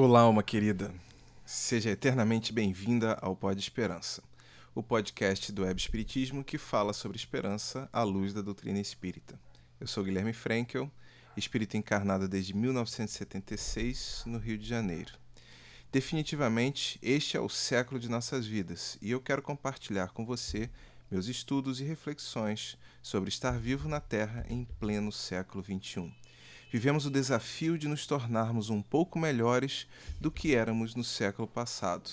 Olá, alma querida. Seja eternamente bem-vinda ao Pod Esperança, o podcast do Web Espiritismo que fala sobre esperança à luz da doutrina espírita. Eu sou Guilherme Frankel, espírito encarnado desde 1976 no Rio de Janeiro. Definitivamente, este é o século de nossas vidas e eu quero compartilhar com você meus estudos e reflexões sobre estar vivo na Terra em pleno século XXI. Vivemos o desafio de nos tornarmos um pouco melhores do que éramos no século passado.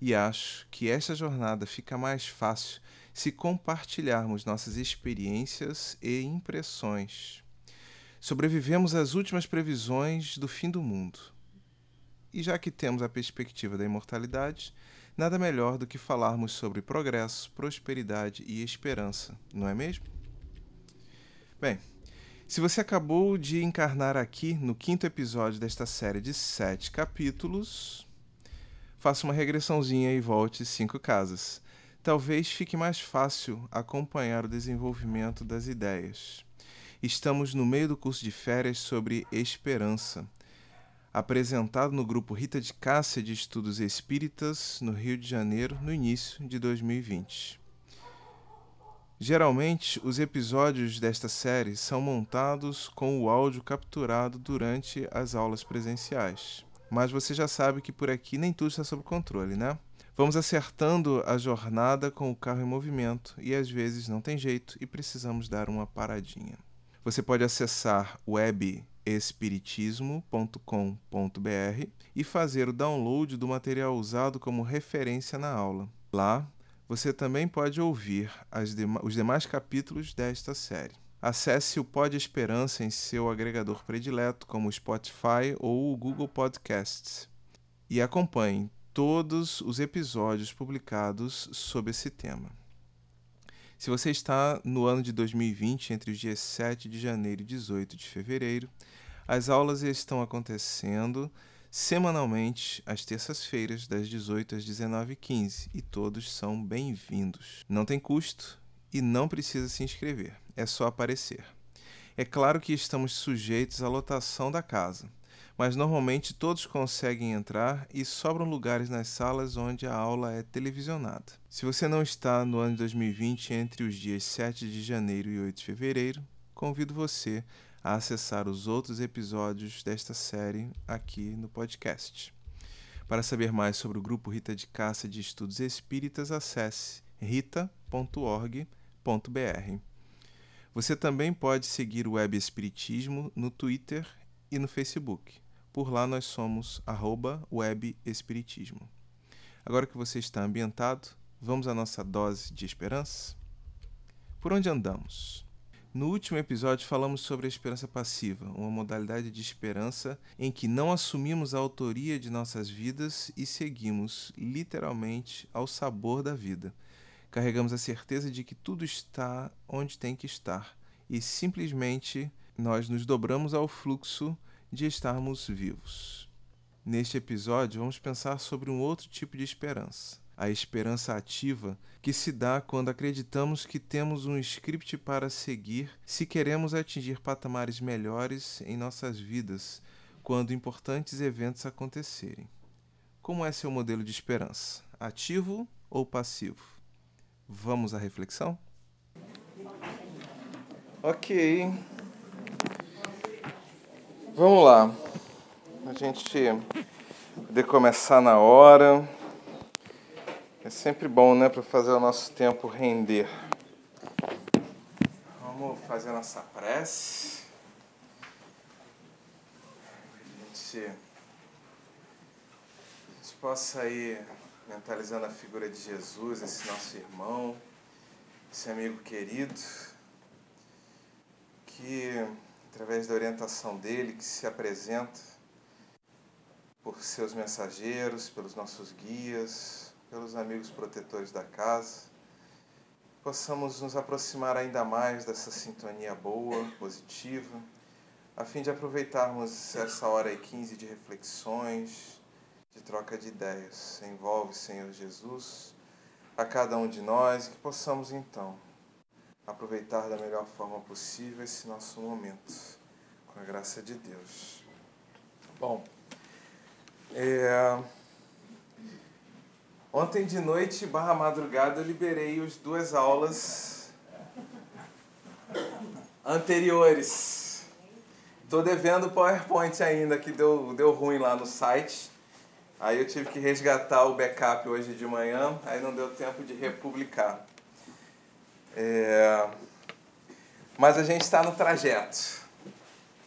E acho que esta jornada fica mais fácil se compartilharmos nossas experiências e impressões. Sobrevivemos às últimas previsões do fim do mundo. E já que temos a perspectiva da imortalidade, nada melhor do que falarmos sobre progresso, prosperidade e esperança, não é mesmo? Bem, se você acabou de encarnar aqui no quinto episódio desta série de sete capítulos, faça uma regressãozinha e volte cinco casas. Talvez fique mais fácil acompanhar o desenvolvimento das ideias. Estamos no meio do curso de férias sobre esperança apresentado no grupo Rita de Cássia de Estudos Espíritas, no Rio de Janeiro, no início de 2020. Geralmente, os episódios desta série são montados com o áudio capturado durante as aulas presenciais. Mas você já sabe que por aqui nem tudo está sob controle, né? Vamos acertando a jornada com o carro em movimento e às vezes não tem jeito e precisamos dar uma paradinha. Você pode acessar web espiritismo.com.br e fazer o download do material usado como referência na aula. Lá, você também pode ouvir os demais capítulos desta série. Acesse o Pod Esperança em seu agregador predileto, como o Spotify ou o Google Podcasts, e acompanhe todos os episódios publicados sobre esse tema. Se você está no ano de 2020, entre os dias 7 de janeiro e 18 de fevereiro, as aulas estão acontecendo semanalmente às terças-feiras, das 18 às 19h15, e todos são bem-vindos. Não tem custo e não precisa se inscrever, é só aparecer. É claro que estamos sujeitos à lotação da casa mas normalmente todos conseguem entrar e sobram lugares nas salas onde a aula é televisionada. Se você não está no ano de 2020 entre os dias 7 de janeiro e 8 de fevereiro, convido você a acessar os outros episódios desta série aqui no podcast. Para saber mais sobre o grupo Rita de Caça de Estudos Espíritas, acesse rita.org.br. Você também pode seguir o Web Espiritismo no Twitter e no Facebook. Por lá nós somos webespiritismo. Agora que você está ambientado, vamos à nossa dose de esperança? Por onde andamos? No último episódio falamos sobre a esperança passiva, uma modalidade de esperança em que não assumimos a autoria de nossas vidas e seguimos literalmente ao sabor da vida. Carregamos a certeza de que tudo está onde tem que estar e simplesmente nós nos dobramos ao fluxo de estarmos vivos. Neste episódio, vamos pensar sobre um outro tipo de esperança, a esperança ativa, que se dá quando acreditamos que temos um script para seguir se queremos atingir patamares melhores em nossas vidas quando importantes eventos acontecerem. Como é seu modelo de esperança? Ativo ou passivo? Vamos à reflexão? Ok. Vamos lá. A gente poder começar na hora. É sempre bom, né, para fazer o nosso tempo render. Vamos fazer nossa prece. A gente, a gente possa ir mentalizando a figura de Jesus, esse nosso irmão, esse amigo querido, que através da orientação dele, que se apresenta por seus mensageiros, pelos nossos guias, pelos amigos protetores da casa, possamos nos aproximar ainda mais dessa sintonia boa, positiva, a fim de aproveitarmos essa hora e quinze de reflexões, de troca de ideias. Envolve, Senhor Jesus, a cada um de nós, que possamos então aproveitar da melhor forma possível esse nosso momento, com a graça de Deus. Bom, É... Ontem de noite, barra madrugada, eu liberei as duas aulas anteriores. Estou devendo o PowerPoint ainda, que deu, deu ruim lá no site. Aí eu tive que resgatar o backup hoje de manhã, aí não deu tempo de republicar. É... Mas a gente está no trajeto.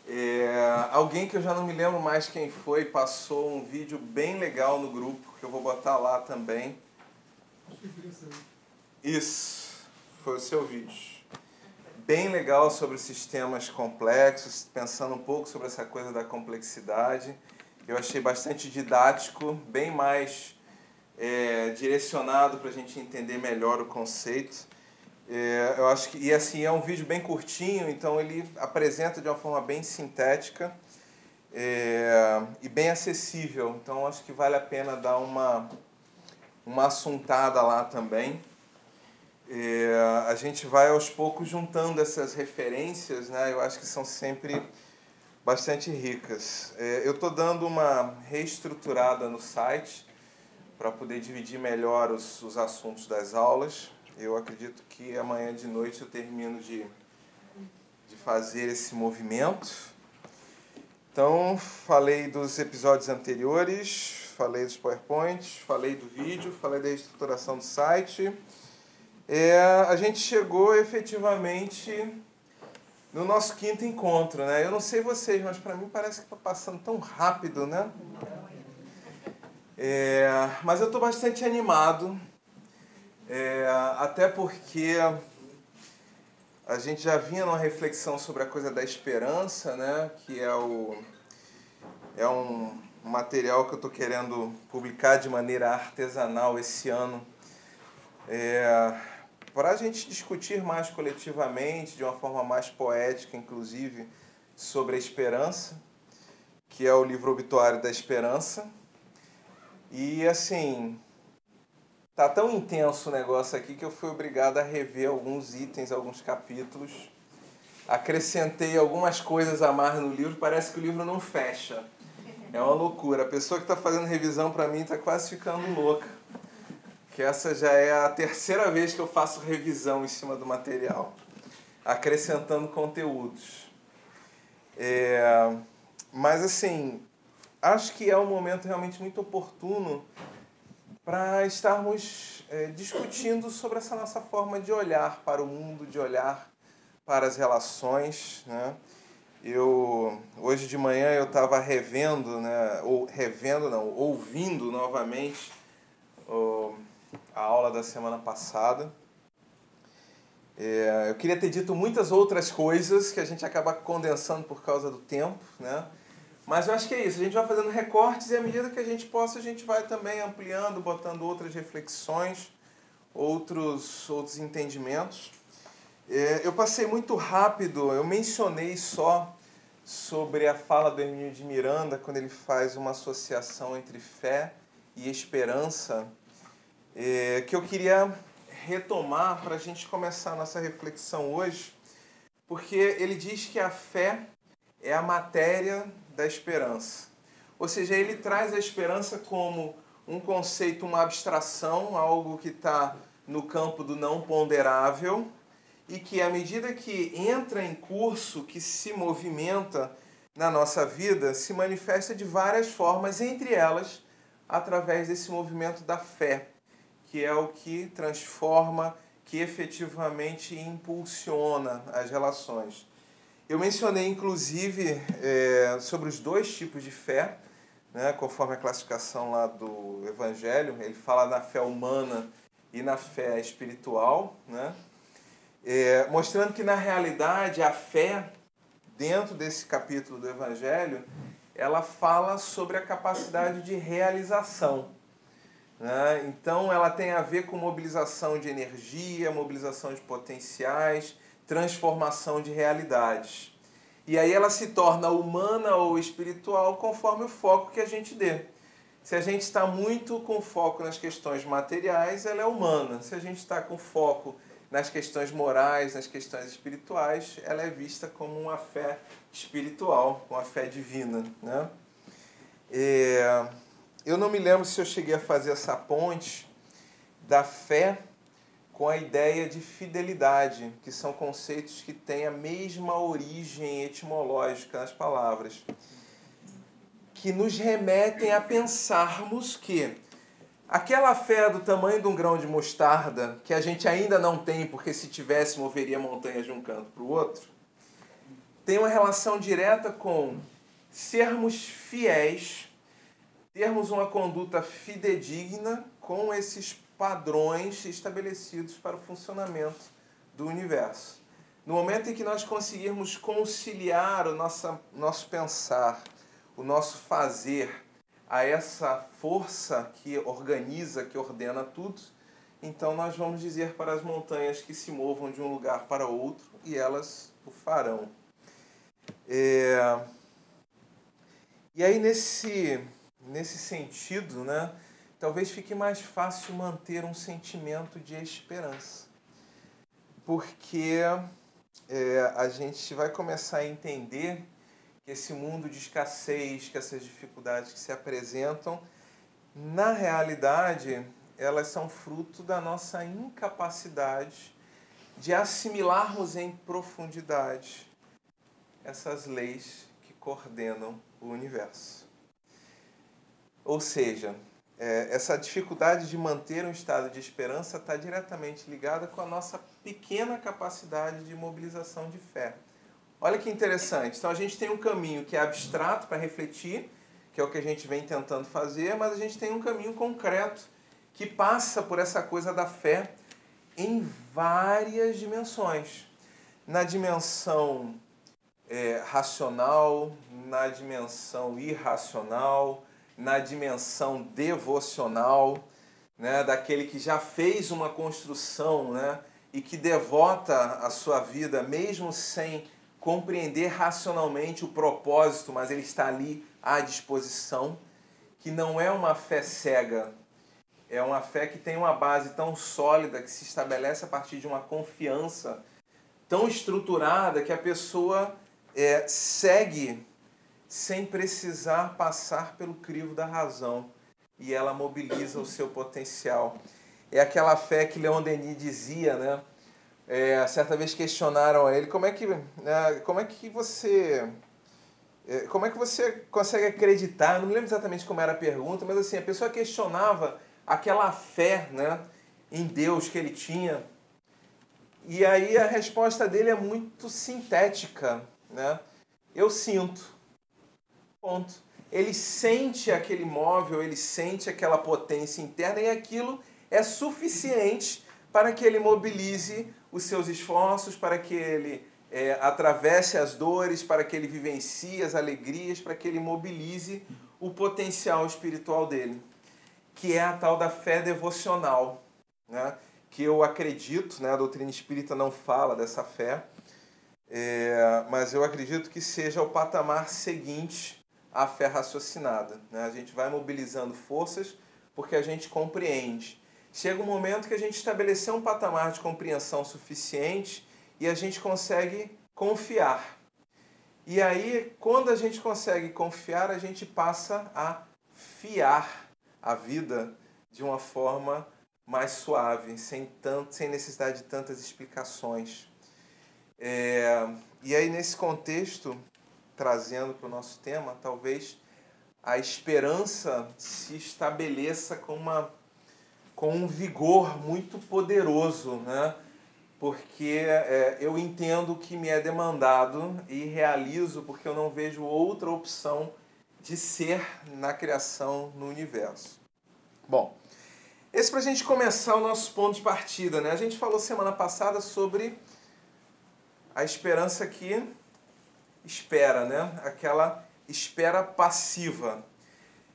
É, alguém que eu já não me lembro mais quem foi passou um vídeo bem legal no grupo que eu vou botar lá também. Isso, foi o seu vídeo. Bem legal sobre sistemas complexos, pensando um pouco sobre essa coisa da complexidade. Eu achei bastante didático, bem mais é, direcionado para a gente entender melhor o conceito. É, eu acho que e assim é um vídeo bem curtinho, então ele apresenta de uma forma bem sintética é, e bem acessível. Então acho que vale a pena dar uma uma assuntada lá também. É, a gente vai aos poucos juntando essas referências, né? Eu acho que são sempre bastante ricas. É, eu estou dando uma reestruturada no site para poder dividir melhor os, os assuntos das aulas. Eu acredito que amanhã de noite eu termino de, de fazer esse movimento. Então, falei dos episódios anteriores, falei dos PowerPoints, falei do vídeo, falei da estruturação do site. É, a gente chegou efetivamente no nosso quinto encontro, né? Eu não sei vocês, mas para mim parece que está passando tão rápido, né? É, mas eu estou bastante animado é, até porque a gente já vinha numa reflexão sobre a coisa da esperança, né? Que é, o, é um material que eu estou querendo publicar de maneira artesanal esse ano. É, para a gente discutir mais coletivamente, de uma forma mais poética, inclusive, sobre a esperança, que é o livro Obituário da Esperança. E assim, Tá tão intenso o negócio aqui que eu fui obrigado a rever alguns itens, alguns capítulos. Acrescentei algumas coisas a mais no livro, parece que o livro não fecha. É uma loucura. A pessoa que está fazendo revisão para mim está quase ficando louca. Que essa já é a terceira vez que eu faço revisão em cima do material, acrescentando conteúdos. É... Mas assim, acho que é um momento realmente muito oportuno para estarmos é, discutindo sobre essa nossa forma de olhar para o mundo, de olhar para as relações. Né? Eu, hoje de manhã eu estava revendo, né, ou revendo não, ouvindo novamente a aula da semana passada. É, eu queria ter dito muitas outras coisas que a gente acaba condensando por causa do tempo, né? Mas eu acho que é isso, a gente vai fazendo recortes e à medida que a gente possa, a gente vai também ampliando, botando outras reflexões, outros, outros entendimentos. É, eu passei muito rápido, eu mencionei só sobre a fala do Hermínio de Miranda, quando ele faz uma associação entre fé e esperança, é, que eu queria retomar para a gente começar a nossa reflexão hoje, porque ele diz que a fé é a matéria da esperança. Ou seja, ele traz a esperança como um conceito, uma abstração, algo que está no campo do não ponderável e que, à medida que entra em curso, que se movimenta na nossa vida, se manifesta de várias formas, entre elas através desse movimento da fé, que é o que transforma, que efetivamente impulsiona as relações. Eu mencionei, inclusive, é, sobre os dois tipos de fé, né, conforme a classificação lá do Evangelho. Ele fala na fé humana e na fé espiritual, né? É, mostrando que, na realidade, a fé, dentro desse capítulo do Evangelho, ela fala sobre a capacidade de realização. Né? Então, ela tem a ver com mobilização de energia, mobilização de potenciais, transformação de realidades. E aí ela se torna humana ou espiritual conforme o foco que a gente dê. Se a gente está muito com foco nas questões materiais, ela é humana. Se a gente está com foco nas questões morais, nas questões espirituais, ela é vista como uma fé espiritual, uma fé divina. Né? É... eu não me lembro se eu cheguei a fazer essa ponte da fé com a ideia de fidelidade, que são conceitos que têm a mesma origem etimológica nas palavras, que nos remetem a pensarmos que aquela fé do tamanho de um grão de mostarda, que a gente ainda não tem, porque se tivesse moveria montanhas de um canto para o outro, tem uma relação direta com sermos fiéis, termos uma conduta fidedigna com esses padrões estabelecidos para o funcionamento do universo. No momento em que nós conseguirmos conciliar o nosso, nosso pensar, o nosso fazer a essa força que organiza, que ordena tudo, então nós vamos dizer para as montanhas que se movam de um lugar para outro e elas o farão. É... E aí, nesse, nesse sentido, né, talvez fique mais fácil manter um sentimento de esperança. Porque é, a gente vai começar a entender que esse mundo de escassez, que essas dificuldades que se apresentam, na realidade, elas são fruto da nossa incapacidade de assimilarmos em profundidade essas leis que coordenam o universo. Ou seja, é, essa dificuldade de manter um estado de esperança está diretamente ligada com a nossa pequena capacidade de mobilização de fé. Olha que interessante. Então a gente tem um caminho que é abstrato para refletir, que é o que a gente vem tentando fazer, mas a gente tem um caminho concreto que passa por essa coisa da fé em várias dimensões. Na dimensão é, racional, na dimensão irracional, na dimensão devocional, né, daquele que já fez uma construção né, e que devota a sua vida, mesmo sem compreender racionalmente o propósito, mas ele está ali à disposição, que não é uma fé cega, é uma fé que tem uma base tão sólida que se estabelece a partir de uma confiança tão estruturada que a pessoa é, segue sem precisar passar pelo crivo da razão e ela mobiliza o seu potencial. É aquela fé que Leon Denis dizia, né? É, certa vez questionaram a ele como é que, né, como é que você é, como é que você consegue acreditar? Não me lembro exatamente como era a pergunta, mas assim a pessoa questionava aquela fé, né, em Deus que ele tinha. E aí a resposta dele é muito sintética, né? Eu sinto. Ponto. Ele sente aquele móvel, ele sente aquela potência interna e aquilo é suficiente para que ele mobilize os seus esforços, para que ele é, atravesse as dores, para que ele vivencie as alegrias, para que ele mobilize o potencial espiritual dele, que é a tal da fé devocional, né? que eu acredito, né? a doutrina espírita não fala dessa fé, é, mas eu acredito que seja o patamar seguinte à fé raciocinada. Né? A gente vai mobilizando forças porque a gente compreende. Chega um momento que a gente estabeleceu um patamar de compreensão suficiente e a gente consegue confiar. E aí, quando a gente consegue confiar, a gente passa a fiar a vida de uma forma mais suave, sem, tanto, sem necessidade de tantas explicações. É, e aí, nesse contexto, trazendo para o nosso tema, talvez a esperança se estabeleça com, uma, com um vigor muito poderoso, né? porque é, eu entendo o que me é demandado e realizo porque eu não vejo outra opção de ser na criação no universo. Bom, esse para a gente começar o nosso ponto de partida, né? A gente falou semana passada sobre a esperança que espera, né? Aquela espera passiva.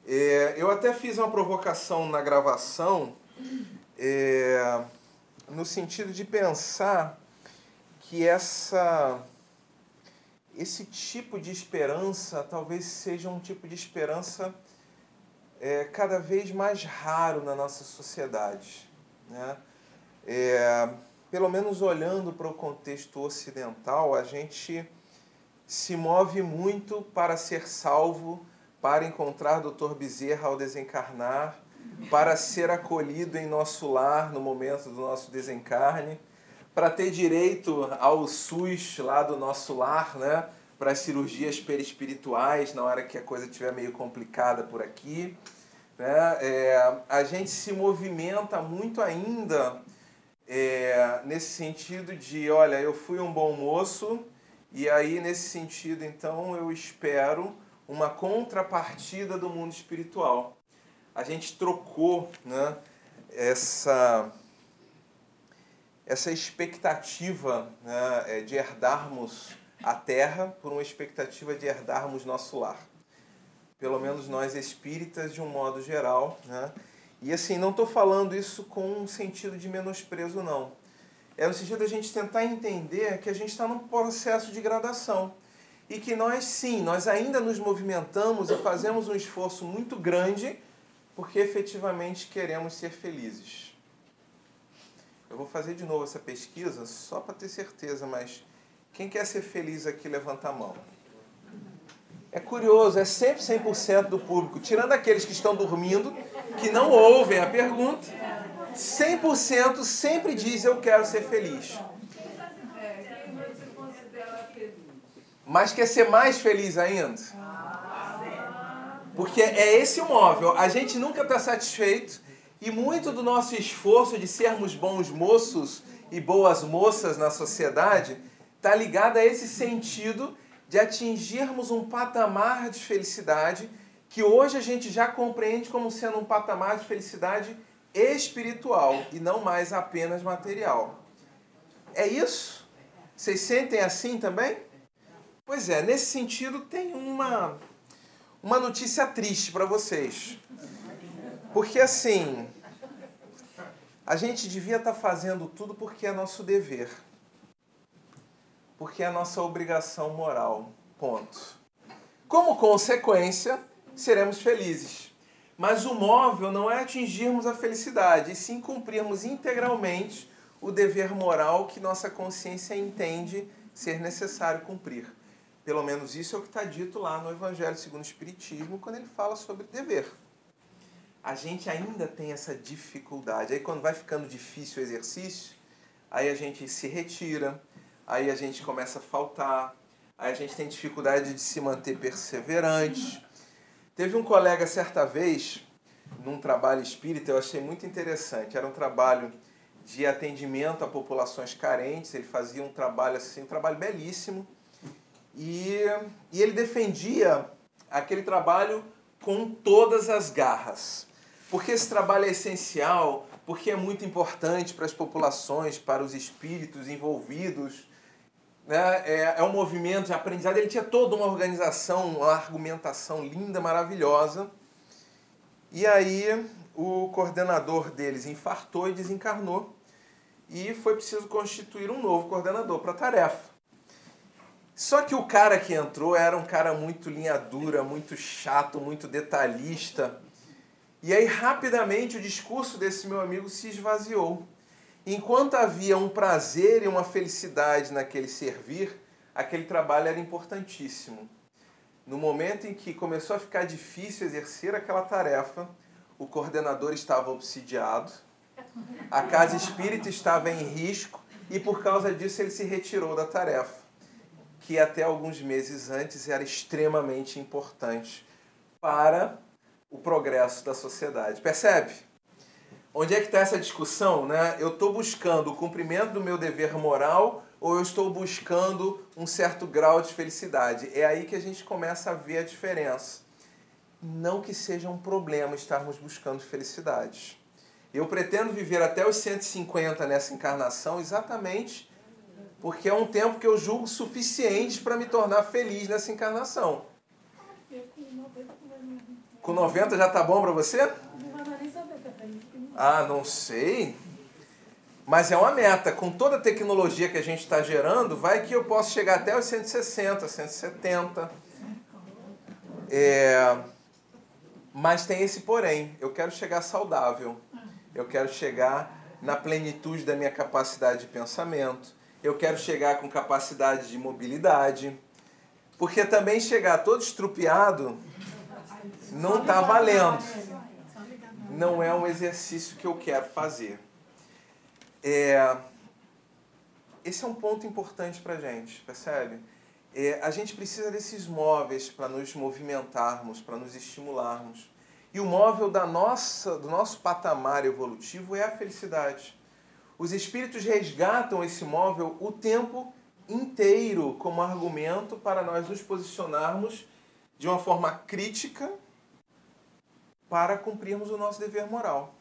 É, eu até fiz uma provocação na gravação é, no sentido de pensar que essa esse tipo de esperança talvez seja um tipo de esperança é, cada vez mais raro na nossa sociedade. Né? É, pelo menos olhando para o contexto ocidental, a gente se move muito para ser salvo para encontrar Dr. Bezerra ao desencarnar, para ser acolhido em nosso lar no momento do nosso desencarne, para ter direito ao SUS lá do nosso lar, né? para as cirurgias perispirituais na hora que a coisa estiver meio complicada por aqui. Né? É, a gente se movimenta muito ainda é, nesse sentido de, olha, eu fui um bom moço, e aí nesse sentido, então, eu espero uma contrapartida do mundo espiritual. A gente trocou né, essa, essa expectativa né, é, de herdarmos a terra por uma expectativa de herdarmos nosso lar. Pelo menos nós espíritas, de um modo geral. Né? E assim, não estou falando isso com um sentido de menosprezo, não. É no sentido da gente tentar entender que a gente está num processo de gradação. E que nós, sim, nós ainda nos movimentamos e fazemos um esforço muito grande porque efetivamente queremos ser felizes. Eu vou fazer de novo essa pesquisa só para ter certeza, mas quem quer ser feliz aqui, levanta a mão. É curioso, é sempre 100% do público, tirando aqueles que estão dormindo, que não ouvem a pergunta. 100% sempre diz eu quero ser feliz. Mas quer ser mais feliz ainda? Porque é esse o móvel. A gente nunca está satisfeito e muito do nosso esforço de sermos bons moços e boas moças na sociedade está ligada a esse sentido de atingirmos um patamar de felicidade que hoje a gente já compreende como sendo um patamar de felicidade espiritual e não mais apenas material. É isso? Vocês sentem assim também? Pois é, nesse sentido tem uma uma notícia triste para vocês. Porque assim, a gente devia estar tá fazendo tudo porque é nosso dever porque é nossa obrigação moral. Ponto. Como consequência, seremos felizes. Mas o móvel não é atingirmos a felicidade, e sim cumprirmos integralmente o dever moral que nossa consciência entende ser necessário cumprir. Pelo menos isso é o que está dito lá no Evangelho segundo o Espiritismo, quando ele fala sobre dever. A gente ainda tem essa dificuldade. Aí quando vai ficando difícil o exercício, aí a gente se retira, aí a gente começa a faltar, aí a gente tem dificuldade de se manter perseverante. Teve um colega certa vez, num trabalho espírita, eu achei muito interessante. Era um trabalho de atendimento a populações carentes, ele fazia um trabalho assim, um trabalho belíssimo. E, e ele defendia aquele trabalho com todas as garras. Porque esse trabalho é essencial, porque é muito importante para as populações, para os espíritos envolvidos né? é, é um movimento de aprendizado. Ele tinha toda uma organização, uma argumentação linda, maravilhosa. E aí o coordenador deles infartou e desencarnou. E foi preciso constituir um novo coordenador para a tarefa. Só que o cara que entrou era um cara muito linha dura, muito chato, muito detalhista. E aí rapidamente o discurso desse meu amigo se esvaziou. Enquanto havia um prazer e uma felicidade naquele servir, aquele trabalho era importantíssimo. No momento em que começou a ficar difícil exercer aquela tarefa, o coordenador estava obsidiado, a casa espírita estava em risco e por causa disso ele se retirou da tarefa, que até alguns meses antes era extremamente importante para o progresso da sociedade. Percebe? Onde é que está essa discussão? Né? Eu estou buscando o cumprimento do meu dever moral ou eu estou buscando um certo grau de felicidade? É aí que a gente começa a ver a diferença. Não que seja um problema estarmos buscando felicidade. Eu pretendo viver até os 150 nessa encarnação exatamente porque é um tempo que eu julgo suficiente para me tornar feliz nessa encarnação. Com 90 já tá bom para você? Ah, não sei. Mas é uma meta. Com toda a tecnologia que a gente está gerando, vai que eu posso chegar até os 160, 170. É... Mas tem esse porém. Eu quero chegar saudável. Eu quero chegar na plenitude da minha capacidade de pensamento. Eu quero chegar com capacidade de mobilidade. Porque também chegar todo estrupiado não está valendo. Não é um exercício que eu quero fazer. É, esse é um ponto importante para a gente, percebe? É, a gente precisa desses móveis para nos movimentarmos, para nos estimularmos. E o móvel da nossa, do nosso patamar evolutivo é a felicidade. Os espíritos resgatam esse móvel o tempo inteiro como argumento para nós nos posicionarmos de uma forma crítica para cumprirmos o nosso dever moral.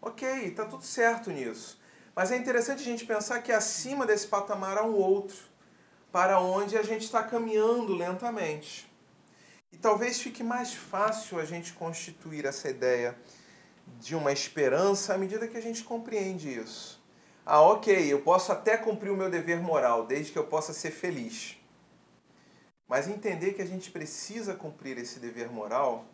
Ok, está tudo certo nisso. Mas é interessante a gente pensar que acima desse patamar há um outro, para onde a gente está caminhando lentamente. E talvez fique mais fácil a gente constituir essa ideia de uma esperança à medida que a gente compreende isso. Ah, ok, eu posso até cumprir o meu dever moral, desde que eu possa ser feliz. Mas entender que a gente precisa cumprir esse dever moral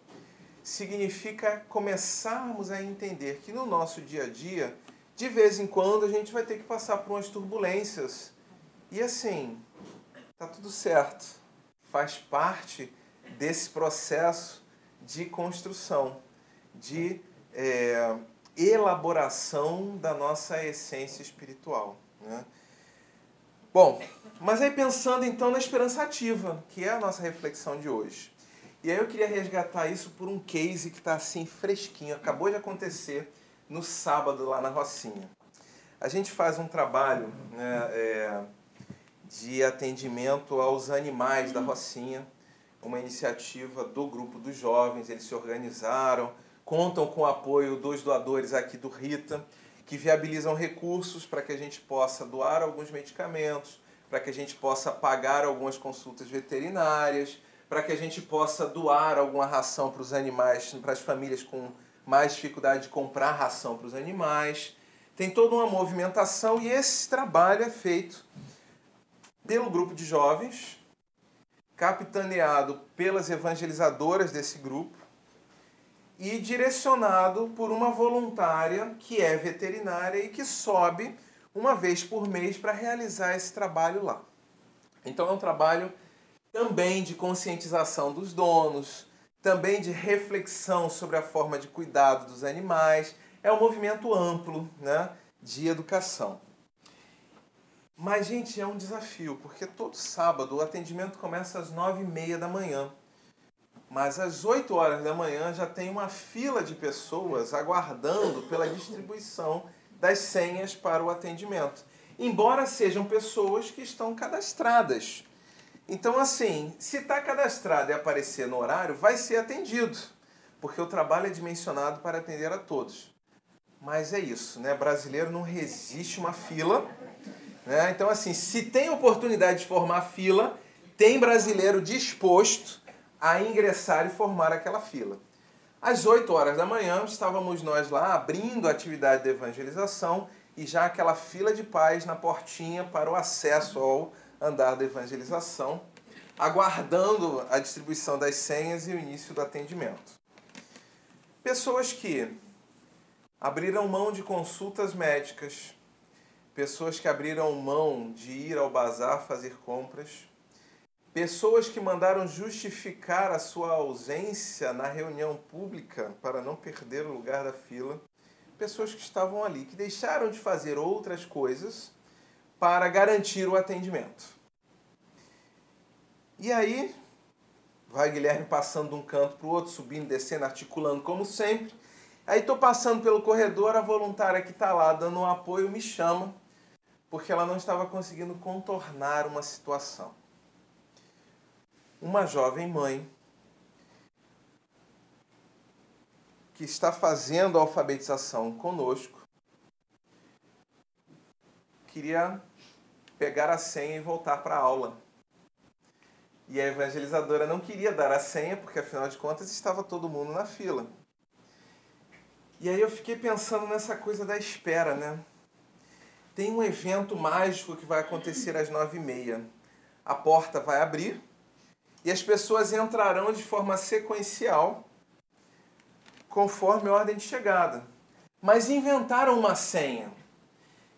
significa começarmos a entender que no nosso dia a dia de vez em quando a gente vai ter que passar por umas turbulências. E assim, tá tudo certo. Faz parte desse processo de construção, de é, elaboração da nossa essência espiritual. Né? Bom, mas aí pensando então na esperança ativa, que é a nossa reflexão de hoje. E aí eu queria resgatar isso por um case que está assim fresquinho, acabou de acontecer no sábado lá na Rocinha. A gente faz um trabalho né, é, de atendimento aos animais da Rocinha, uma iniciativa do grupo dos jovens, eles se organizaram, contam com o apoio dos doadores aqui do Rita, que viabilizam recursos para que a gente possa doar alguns medicamentos, para que a gente possa pagar algumas consultas veterinárias, para que a gente possa doar alguma ração para os animais, para as famílias com mais dificuldade de comprar ração para os animais. Tem toda uma movimentação e esse trabalho é feito pelo grupo de jovens, capitaneado pelas evangelizadoras desse grupo e direcionado por uma voluntária que é veterinária e que sobe uma vez por mês para realizar esse trabalho lá. Então é um trabalho também de conscientização dos donos, também de reflexão sobre a forma de cuidado dos animais. É um movimento amplo né, de educação. Mas, gente, é um desafio, porque todo sábado o atendimento começa às nove e meia da manhã. Mas às 8 horas da manhã já tem uma fila de pessoas aguardando pela distribuição das senhas para o atendimento. Embora sejam pessoas que estão cadastradas então, assim, se está cadastrado e aparecer no horário, vai ser atendido, porque o trabalho é dimensionado para atender a todos. Mas é isso, né? Brasileiro não resiste uma fila. Né? Então, assim, se tem oportunidade de formar fila, tem brasileiro disposto a ingressar e formar aquela fila. Às 8 horas da manhã, estávamos nós lá abrindo a atividade de evangelização e já aquela fila de paz na portinha para o acesso ao andar da evangelização, aguardando a distribuição das senhas e o início do atendimento. Pessoas que abriram mão de consultas médicas, pessoas que abriram mão de ir ao bazar fazer compras, pessoas que mandaram justificar a sua ausência na reunião pública para não perder o lugar da fila, pessoas que estavam ali, que deixaram de fazer outras coisas para garantir o atendimento. E aí, vai Guilherme passando de um canto para o outro, subindo, descendo, articulando como sempre. Aí estou passando pelo corredor, a voluntária que está lá dando um apoio me chama, porque ela não estava conseguindo contornar uma situação. Uma jovem mãe que está fazendo a alfabetização conosco queria pegar a senha e voltar para a aula. E a evangelizadora não queria dar a senha, porque afinal de contas estava todo mundo na fila. E aí eu fiquei pensando nessa coisa da espera, né? Tem um evento mágico que vai acontecer às nove e meia. A porta vai abrir e as pessoas entrarão de forma sequencial, conforme a ordem de chegada. Mas inventaram uma senha.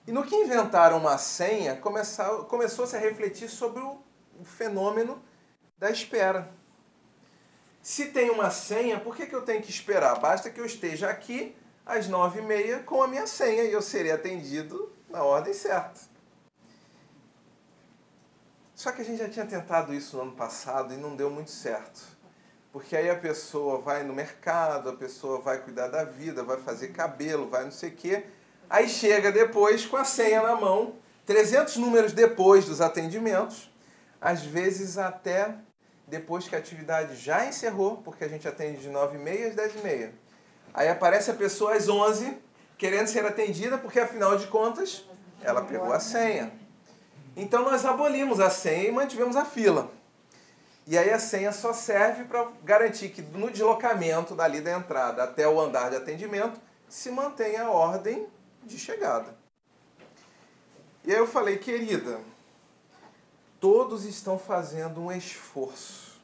E no que inventaram uma senha, começou-se a refletir sobre o fenômeno da espera. Se tem uma senha, por que, que eu tenho que esperar? Basta que eu esteja aqui às nove e meia com a minha senha e eu serei atendido na ordem certa. Só que a gente já tinha tentado isso no ano passado e não deu muito certo. Porque aí a pessoa vai no mercado, a pessoa vai cuidar da vida, vai fazer cabelo, vai não sei o quê. Aí chega depois com a senha na mão, 300 números depois dos atendimentos, às vezes até depois que a atividade já encerrou, porque a gente atende de 9h30 às 10h30. Aí aparece a pessoa às 11 querendo ser atendida, porque afinal de contas ela pegou a senha. Então nós abolimos a senha e mantivemos a fila. E aí a senha só serve para garantir que no deslocamento dali da entrada até o andar de atendimento se mantenha a ordem de chegada. E aí eu falei, querida, todos estão fazendo um esforço.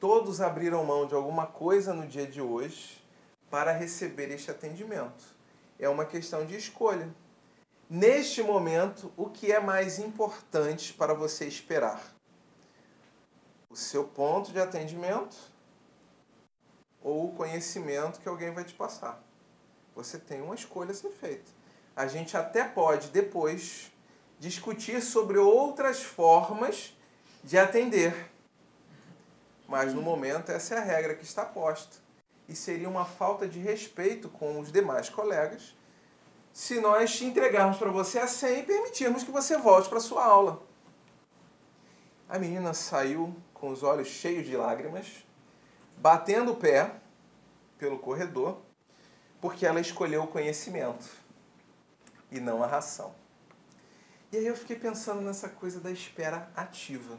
Todos abriram mão de alguma coisa no dia de hoje para receber este atendimento. É uma questão de escolha. Neste momento, o que é mais importante para você esperar? O seu ponto de atendimento ou o conhecimento que alguém vai te passar? Você tem uma escolha a ser feita. A gente até pode depois discutir sobre outras formas de atender. Mas no momento essa é a regra que está posta. E seria uma falta de respeito com os demais colegas se nós te entregarmos para você a senha e permitirmos que você volte para sua aula. A menina saiu com os olhos cheios de lágrimas, batendo o pé pelo corredor, porque ela escolheu o conhecimento e não a ração. E aí eu fiquei pensando nessa coisa da espera ativa.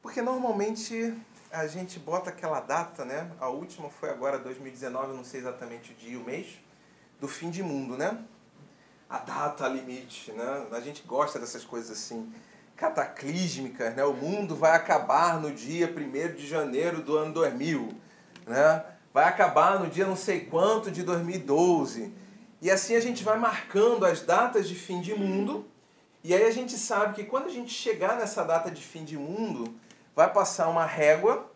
Porque normalmente a gente bota aquela data, né? A última foi agora 2019, não sei exatamente o dia e o mês, do fim de mundo, né? A data limite, né? A gente gosta dessas coisas assim cataclísmicas, né? O mundo vai acabar no dia 1 de janeiro do ano 2000, né? Vai acabar no dia não sei quanto de 2012. E assim a gente vai marcando as datas de fim de mundo e aí a gente sabe que quando a gente chegar nessa data de fim de mundo, vai passar uma régua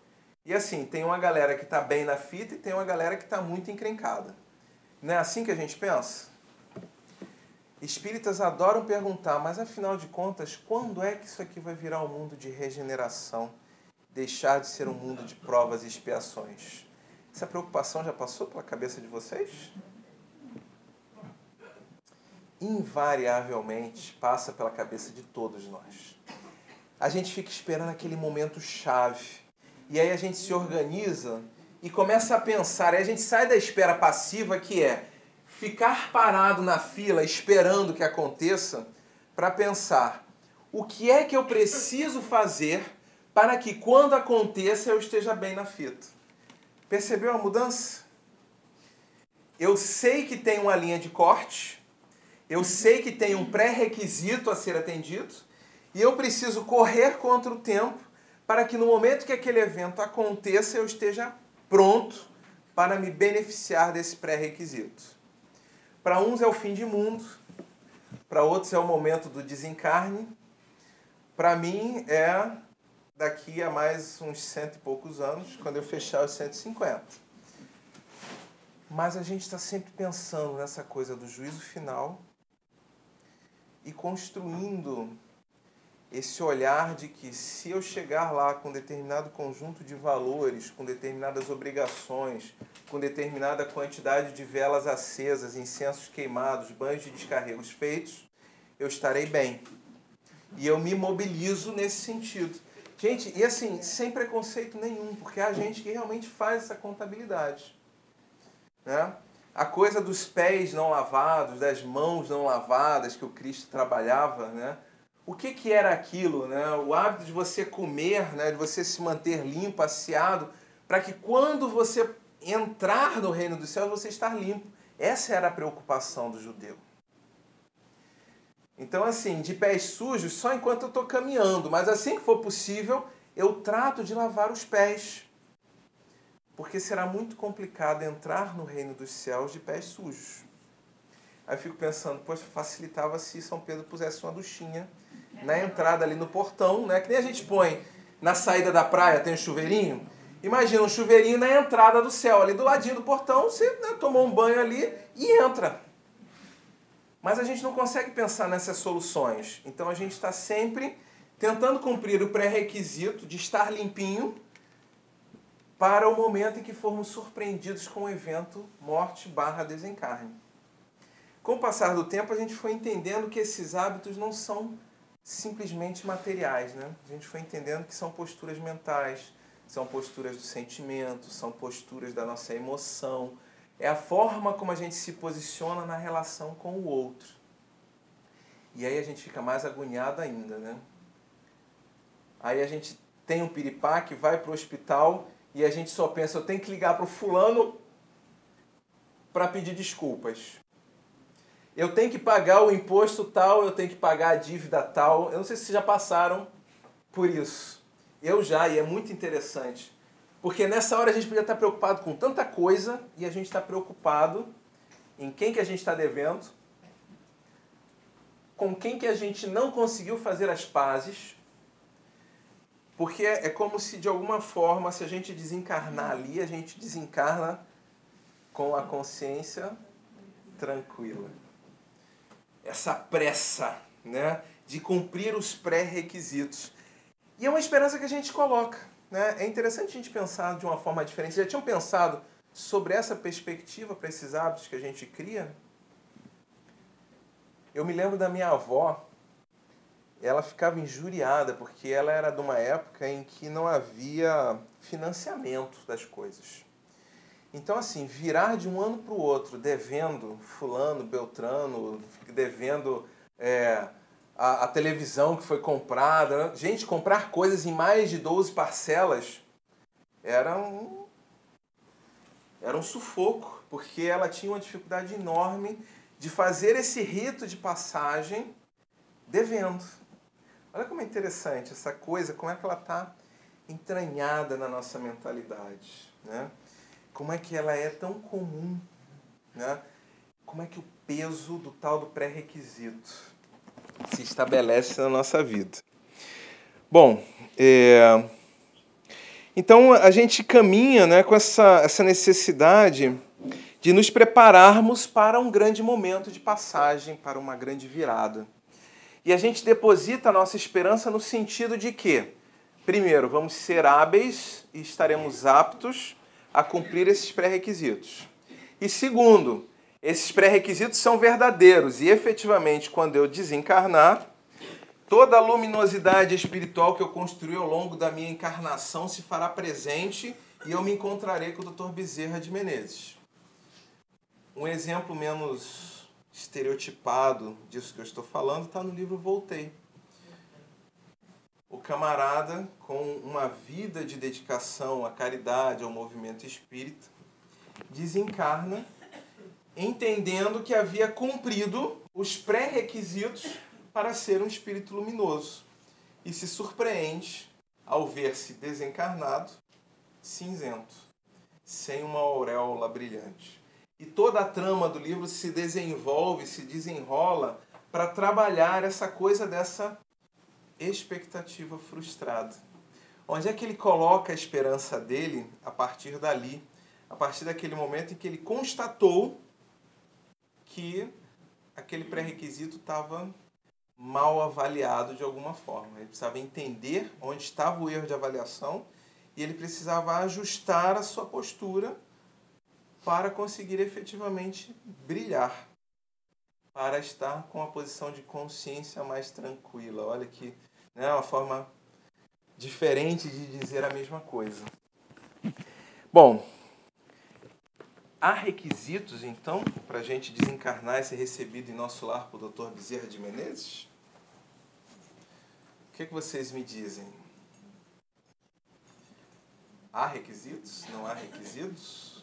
e assim, tem uma galera que está bem na fita e tem uma galera que está muito encrencada. Não é assim que a gente pensa? Espíritas adoram perguntar, mas afinal de contas, quando é que isso aqui vai virar um mundo de regeneração? Deixar de ser um mundo de provas e expiações? Essa preocupação já passou pela cabeça de vocês? Invariavelmente passa pela cabeça de todos nós. A gente fica esperando aquele momento chave. E aí a gente se organiza e começa a pensar. Aí a gente sai da espera passiva, que é ficar parado na fila esperando que aconteça, para pensar: o que é que eu preciso fazer para que quando aconteça eu esteja bem na fita? Percebeu a mudança? Eu sei que tem uma linha de corte, eu sei que tem um pré-requisito a ser atendido e eu preciso correr contra o tempo para que no momento que aquele evento aconteça eu esteja pronto para me beneficiar desse pré-requisito. Para uns é o fim de mundo, para outros é o momento do desencarne, para mim é daqui a mais uns cento e poucos anos, quando eu fechar os 150. Mas a gente está sempre pensando nessa coisa do juízo final e construindo esse olhar de que se eu chegar lá com determinado conjunto de valores, com determinadas obrigações, com determinada quantidade de velas acesas, incensos queimados, banhos de descarregos feitos, eu estarei bem. E eu me mobilizo nesse sentido. Gente, e assim, sem preconceito nenhum, porque a gente que realmente faz essa contabilidade. Né? A coisa dos pés não lavados, das mãos não lavadas que o Cristo trabalhava, né? O que, que era aquilo, né? O hábito de você comer, né? De você se manter limpo, asseado, para que quando você entrar no reino dos céus você estar limpo. Essa era a preocupação do judeu. Então, assim, de pés sujos só enquanto eu estou caminhando, mas assim que for possível, eu trato de lavar os pés porque será muito complicado entrar no reino dos céus de pés sujos. Aí eu fico pensando, poxa, facilitava se São Pedro pusesse uma duchinha na entrada ali no portão, né? Que nem a gente põe na saída da praia, tem um chuveirinho. Imagina um chuveirinho na entrada do céu, ali do ladinho do portão, você né, tomou um banho ali e entra. Mas a gente não consegue pensar nessas soluções. Então a gente está sempre tentando cumprir o pré-requisito de estar limpinho para o momento em que formos surpreendidos com o evento morte barra desencarne. Com o passar do tempo, a gente foi entendendo que esses hábitos não são simplesmente materiais, né? A gente foi entendendo que são posturas mentais, são posturas do sentimento, são posturas da nossa emoção. É a forma como a gente se posiciona na relação com o outro. E aí a gente fica mais agoniado ainda, né? Aí a gente tem um piripá que vai para o hospital e a gente só pensa, eu tenho que ligar para o fulano para pedir desculpas. Eu tenho que pagar o imposto tal, eu tenho que pagar a dívida tal. Eu não sei se já passaram por isso. Eu já, e é muito interessante. Porque nessa hora a gente podia estar preocupado com tanta coisa e a gente está preocupado em quem que a gente está devendo, com quem que a gente não conseguiu fazer as pazes, porque é como se de alguma forma, se a gente desencarnar ali, a gente desencarna com a consciência tranquila. Essa pressa, né, de cumprir os pré-requisitos. E é uma esperança que a gente coloca. Né? É interessante a gente pensar de uma forma diferente. Já tinham pensado sobre essa perspectiva para esses hábitos que a gente cria? Eu me lembro da minha avó, ela ficava injuriada porque ela era de uma época em que não havia financiamento das coisas. Então, assim, virar de um ano para o outro devendo fulano, beltrano, devendo é, a, a, televisão que foi comprada. Né? Gente, comprar coisas em mais de 12 parcelas era um, era um sufoco, porque ela tinha uma dificuldade enorme de fazer esse rito de passagem devendo. Olha como é interessante essa coisa, como é que ela está entranhada na nossa mentalidade. Né? Como é que ela é tão comum. Né? Como é que o peso do tal do pré-requisito se estabelece na nossa vida. Bom, é... então a gente caminha né, com essa, essa necessidade de nos prepararmos para um grande momento de passagem, para uma grande virada. E a gente deposita a nossa esperança no sentido de que, primeiro, vamos ser hábeis e estaremos aptos a cumprir esses pré-requisitos. E segundo, esses pré-requisitos são verdadeiros e efetivamente, quando eu desencarnar, toda a luminosidade espiritual que eu construí ao longo da minha encarnação se fará presente e eu me encontrarei com o Dr. Bezerra de Menezes. Um exemplo menos estereotipado disso que eu estou falando está no livro Voltei. O camarada, com uma vida de dedicação à caridade, ao movimento espírita, desencarna entendendo que havia cumprido os pré-requisitos para ser um espírito luminoso e se surpreende ao ver-se desencarnado, cinzento, sem uma auréola brilhante. E toda a trama do livro se desenvolve, se desenrola para trabalhar essa coisa dessa expectativa frustrada. Onde é que ele coloca a esperança dele a partir dali, a partir daquele momento em que ele constatou que aquele pré-requisito estava mal avaliado de alguma forma. Ele precisava entender onde estava o erro de avaliação e ele precisava ajustar a sua postura para conseguir efetivamente brilhar, para estar com uma posição de consciência mais tranquila. Olha que né, uma forma diferente de dizer a mesma coisa. Bom, Há requisitos, então, para a gente desencarnar e ser recebido em nosso lar por Dr. Bezerra de Menezes? O que, é que vocês me dizem? Há requisitos? Não há requisitos?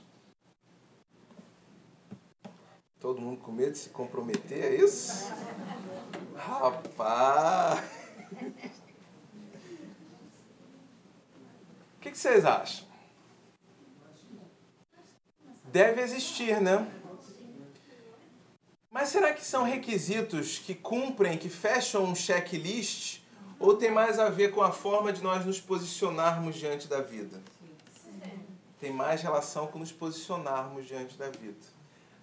Todo mundo com medo de se comprometer, é isso? Rapaz! O que, que vocês acham? deve existir, né? Mas será que são requisitos que cumprem, que fecham um checklist? Ou tem mais a ver com a forma de nós nos posicionarmos diante da vida? tem mais relação com nos posicionarmos diante da vida.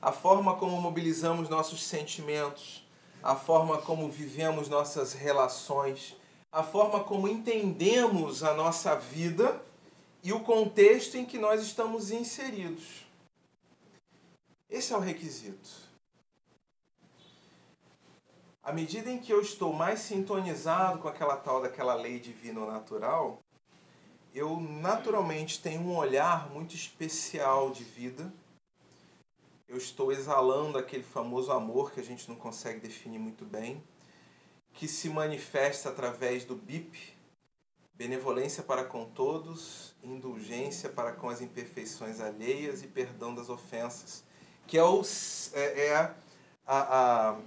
A forma como mobilizamos nossos sentimentos, a forma como vivemos nossas relações, a forma como entendemos a nossa vida e o contexto em que nós estamos inseridos. Esse é o requisito. À medida em que eu estou mais sintonizado com aquela tal daquela lei divina natural, eu naturalmente tenho um olhar muito especial de vida. Eu estou exalando aquele famoso amor que a gente não consegue definir muito bem, que se manifesta através do BIP, benevolência para com todos, indulgência para com as imperfeições alheias e perdão das ofensas, que é o, é, é a, a,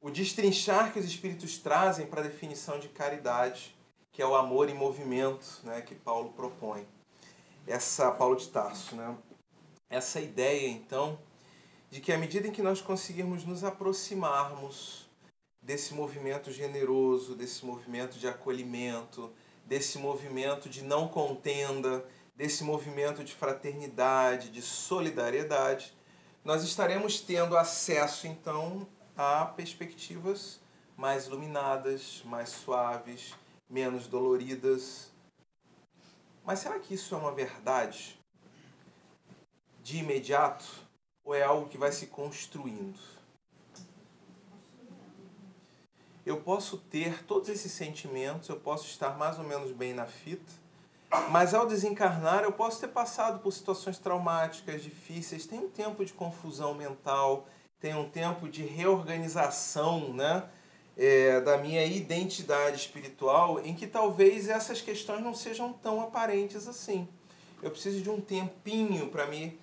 o destrinchar que os Espíritos trazem para a definição de caridade que é o amor em movimento, né, que Paulo propõe. Essa Paulo de Tarso, né? Essa ideia, então, de que à medida em que nós conseguirmos nos aproximarmos desse movimento generoso, desse movimento de acolhimento, desse movimento de não contenda, desse movimento de fraternidade, de solidariedade, nós estaremos tendo acesso então a perspectivas mais iluminadas, mais suaves, menos doloridas. Mas será que isso é uma verdade de imediato ou é algo que vai se construindo? Eu posso ter todos esses sentimentos, eu posso estar mais ou menos bem na fita, mas ao desencarnar eu posso ter passado por situações traumáticas, difíceis, tem um tempo de confusão mental, tem um tempo de reorganização, né? é, da minha identidade espiritual em que talvez essas questões não sejam tão aparentes assim. Eu preciso de um tempinho para me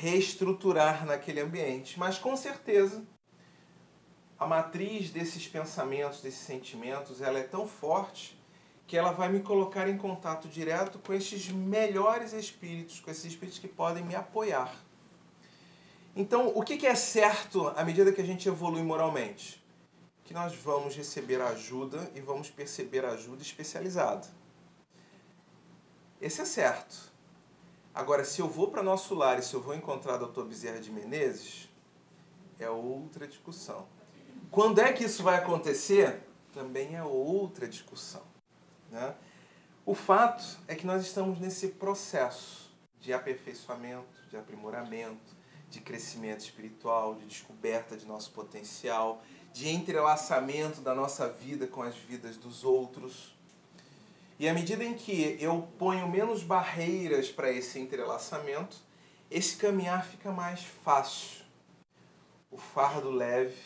reestruturar naquele ambiente. Mas com certeza a matriz desses pensamentos, desses sentimentos, ela é tão forte que ela vai me colocar em contato direto com esses melhores espíritos, com esses espíritos que podem me apoiar. Então, o que é certo à medida que a gente evolui moralmente? que nós vamos receber ajuda e vamos perceber ajuda especializada. Esse é certo. Agora, se eu vou para nosso lar e se eu vou encontrar o Dr. Bezerra de Menezes, é outra discussão. Quando é que isso vai acontecer? Também é outra discussão. Né? O fato é que nós estamos nesse processo de aperfeiçoamento, de aprimoramento, de crescimento espiritual, de descoberta de nosso potencial, de entrelaçamento da nossa vida com as vidas dos outros. E à medida em que eu ponho menos barreiras para esse entrelaçamento, esse caminhar fica mais fácil. O fardo leve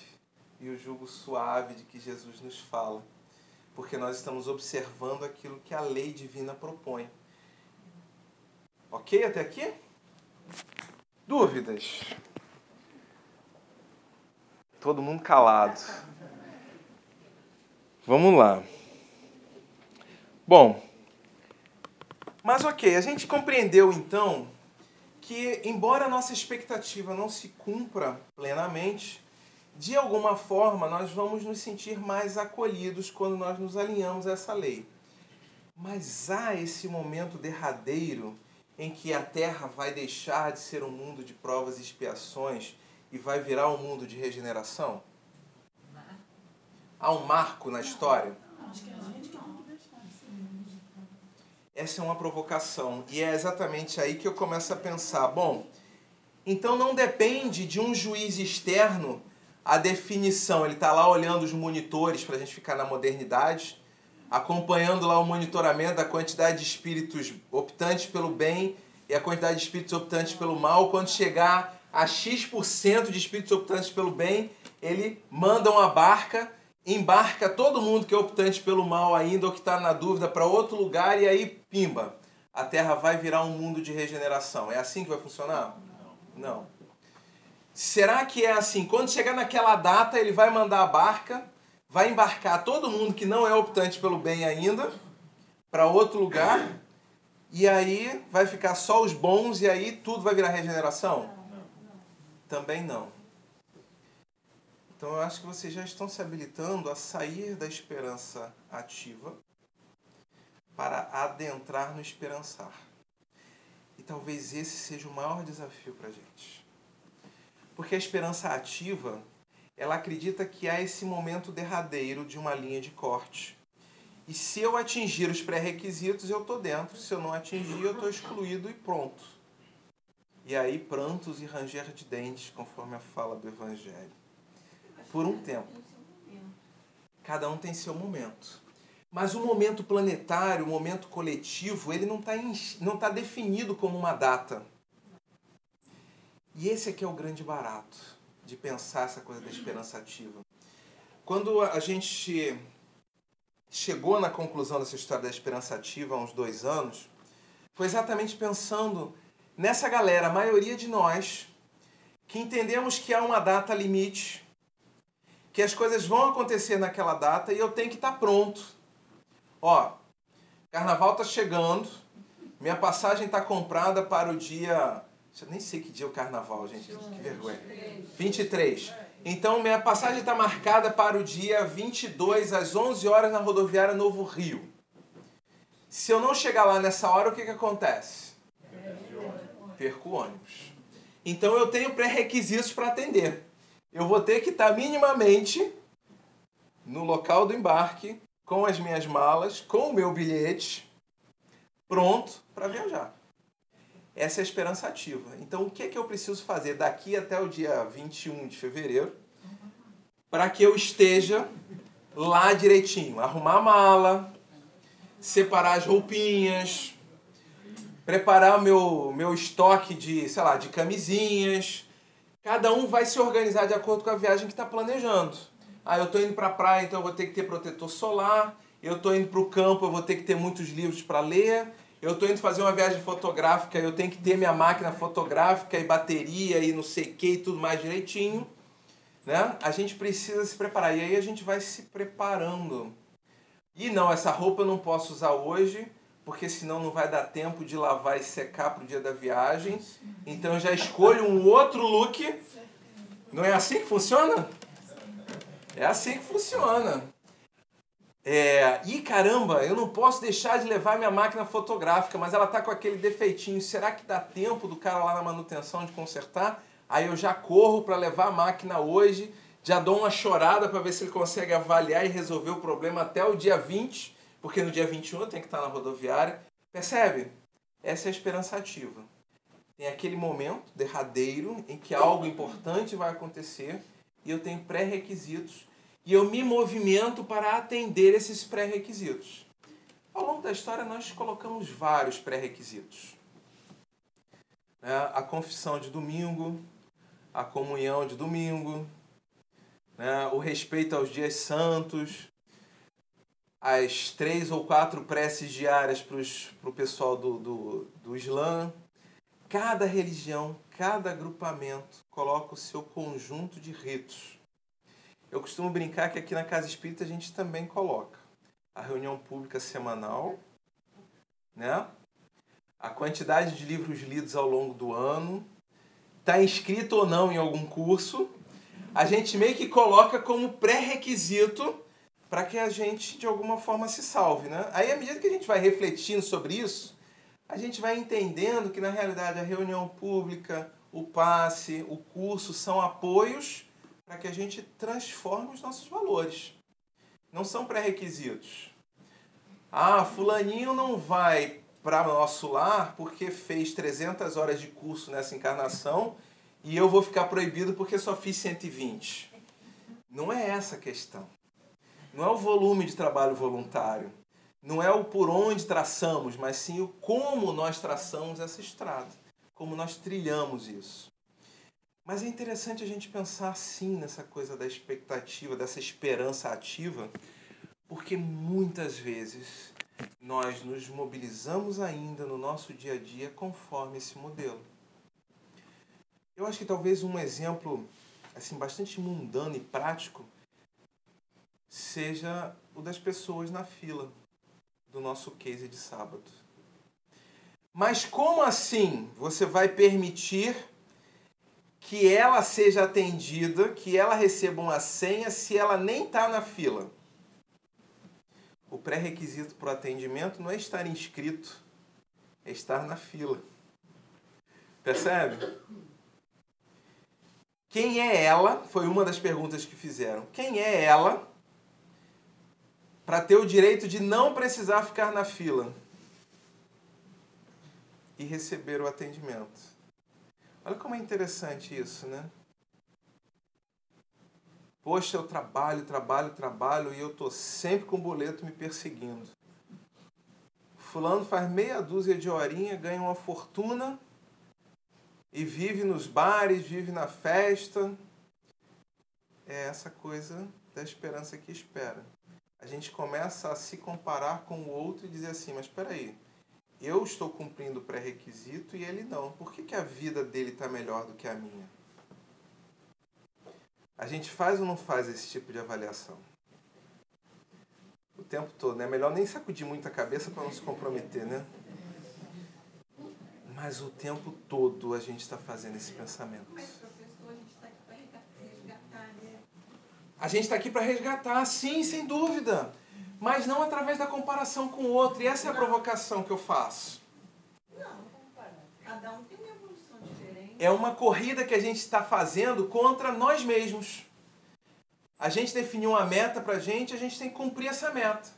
e o jugo suave de que Jesus nos fala, porque nós estamos observando aquilo que a lei divina propõe. Ok até aqui? Dúvidas? Todo mundo calado. Vamos lá. Bom, mas ok, a gente compreendeu então que, embora a nossa expectativa não se cumpra plenamente, de alguma forma nós vamos nos sentir mais acolhidos quando nós nos alinhamos a essa lei. Mas há esse momento derradeiro em que a Terra vai deixar de ser um mundo de provas e expiações e vai virar um mundo de regeneração? Há um marco na história? Essa é uma provocação. E é exatamente aí que eu começo a pensar: bom, então não depende de um juiz externo a definição. Ele está lá olhando os monitores para a gente ficar na modernidade, acompanhando lá o monitoramento da quantidade de espíritos optantes pelo bem e a quantidade de espíritos optantes pelo mal. Quando chegar a X% de espíritos optantes pelo bem, ele manda uma barca, embarca todo mundo que é optante pelo mal ainda ou que está na dúvida para outro lugar e aí, pimba, a Terra vai virar um mundo de regeneração. É assim que vai funcionar? Não. Não. Será que é assim? Quando chegar naquela data, ele vai mandar a barca, vai embarcar todo mundo que não é optante pelo bem ainda para outro lugar e aí vai ficar só os bons e aí tudo vai virar regeneração? Também não. Então eu acho que vocês já estão se habilitando a sair da esperança ativa para adentrar no esperançar. E talvez esse seja o maior desafio para a gente. Porque a esperança ativa, ela acredita que há esse momento derradeiro de uma linha de corte. E se eu atingir os pré-requisitos, eu estou dentro. Se eu não atingir, eu estou excluído e pronto. E aí, prantos e ranger de dentes, conforme a fala do Evangelho. Por um tempo. Cada um tem seu momento. Mas o momento planetário, o momento coletivo, ele não está tá definido como uma data. E esse aqui é o grande barato de pensar essa coisa da esperança ativa. Quando a gente chegou na conclusão dessa história da esperança ativa há uns dois anos, foi exatamente pensando nessa galera, a maioria de nós, que entendemos que há uma data limite, que as coisas vão acontecer naquela data e eu tenho que estar pronto Ó, carnaval tá chegando. Minha passagem tá comprada para o dia. Eu nem sei que dia é o carnaval, gente. Que vergonha. 23. Então, minha passagem está marcada para o dia 22, às 11 horas, na rodoviária Novo Rio. Se eu não chegar lá nessa hora, o que, que acontece? Perco o ônibus. Então, eu tenho pré-requisitos para atender. Eu vou ter que estar minimamente no local do embarque com as minhas malas, com o meu bilhete, pronto para viajar. Essa é a esperança ativa. Então, o que é que eu preciso fazer daqui até o dia 21 de fevereiro para que eu esteja lá direitinho? Arrumar a mala, separar as roupinhas, preparar meu, meu estoque de, sei lá, de camisinhas. Cada um vai se organizar de acordo com a viagem que está planejando. Ah, eu estou indo para a praia, então eu vou ter que ter protetor solar. Eu estou indo para o campo, eu vou ter que ter muitos livros para ler. Eu estou indo fazer uma viagem fotográfica, eu tenho que ter minha máquina fotográfica e bateria e não sei o que e tudo mais direitinho. Né? A gente precisa se preparar. E aí a gente vai se preparando. E não, essa roupa eu não posso usar hoje, porque senão não vai dar tempo de lavar e secar para o dia da viagem. Então eu já escolho um outro look. Não é assim que funciona? É assim que funciona. É, e caramba, eu não posso deixar de levar minha máquina fotográfica, mas ela tá com aquele defeitinho. Será que dá tempo do cara lá na manutenção de consertar? Aí eu já corro para levar a máquina hoje, já dou uma chorada para ver se ele consegue avaliar e resolver o problema até o dia 20, porque no dia 21 eu tenho que estar na rodoviária. Percebe? Essa é a esperança ativa. Tem aquele momento derradeiro em que algo importante vai acontecer e eu tenho pré-requisitos e eu me movimento para atender esses pré-requisitos. Ao longo da história, nós colocamos vários pré-requisitos. Né? A confissão de domingo, a comunhão de domingo, né? o respeito aos dias santos, as três ou quatro preces diárias para o pessoal do, do, do Islã. Cada religião, cada agrupamento coloca o seu conjunto de ritos. Eu costumo brincar que aqui na Casa Espírita a gente também coloca a reunião pública semanal, né? a quantidade de livros lidos ao longo do ano, está inscrito ou não em algum curso, a gente meio que coloca como pré-requisito para que a gente de alguma forma se salve. Né? Aí, à medida que a gente vai refletindo sobre isso, a gente vai entendendo que na realidade a reunião pública, o passe, o curso são apoios para que a gente transforme os nossos valores. Não são pré-requisitos. Ah, fulaninho não vai para nosso lar porque fez 300 horas de curso nessa encarnação e eu vou ficar proibido porque só fiz 120. Não é essa a questão. Não é o volume de trabalho voluntário não é o por onde traçamos, mas sim o como nós traçamos essa estrada, como nós trilhamos isso. Mas é interessante a gente pensar sim nessa coisa da expectativa, dessa esperança ativa, porque muitas vezes nós nos mobilizamos ainda no nosso dia a dia conforme esse modelo. Eu acho que talvez um exemplo assim bastante mundano e prático seja o das pessoas na fila do nosso case de sábado. Mas como assim você vai permitir que ela seja atendida, que ela receba uma senha se ela nem está na fila? O pré-requisito para o atendimento não é estar inscrito, é estar na fila. Percebe? Quem é ela? Foi uma das perguntas que fizeram. Quem é ela para ter o direito de não precisar ficar na fila e receber o atendimento? Olha como é interessante isso, né? Poxa, eu trabalho, trabalho, trabalho e eu tô sempre com o boleto me perseguindo. Fulano faz meia dúzia de horinha, ganha uma fortuna e vive nos bares, vive na festa. É essa coisa da esperança que espera. A gente começa a se comparar com o outro e dizer assim, mas espera aí, eu estou cumprindo o pré-requisito e ele não. Por que, que a vida dele está melhor do que a minha? A gente faz ou não faz esse tipo de avaliação? O tempo todo, né? Melhor nem sacudir muito a cabeça para não se comprometer, né? Mas o tempo todo a gente está fazendo esse pensamento. Mas, professor, a gente está aqui para resgatar, né? A gente está aqui para resgatar, sim, sem dúvida. Mas não através da comparação com o outro. E essa é a provocação que eu faço. Não, cada um tem uma evolução diferente. É uma corrida que a gente está fazendo contra nós mesmos. A gente definiu uma meta para a gente, a gente tem que cumprir essa meta.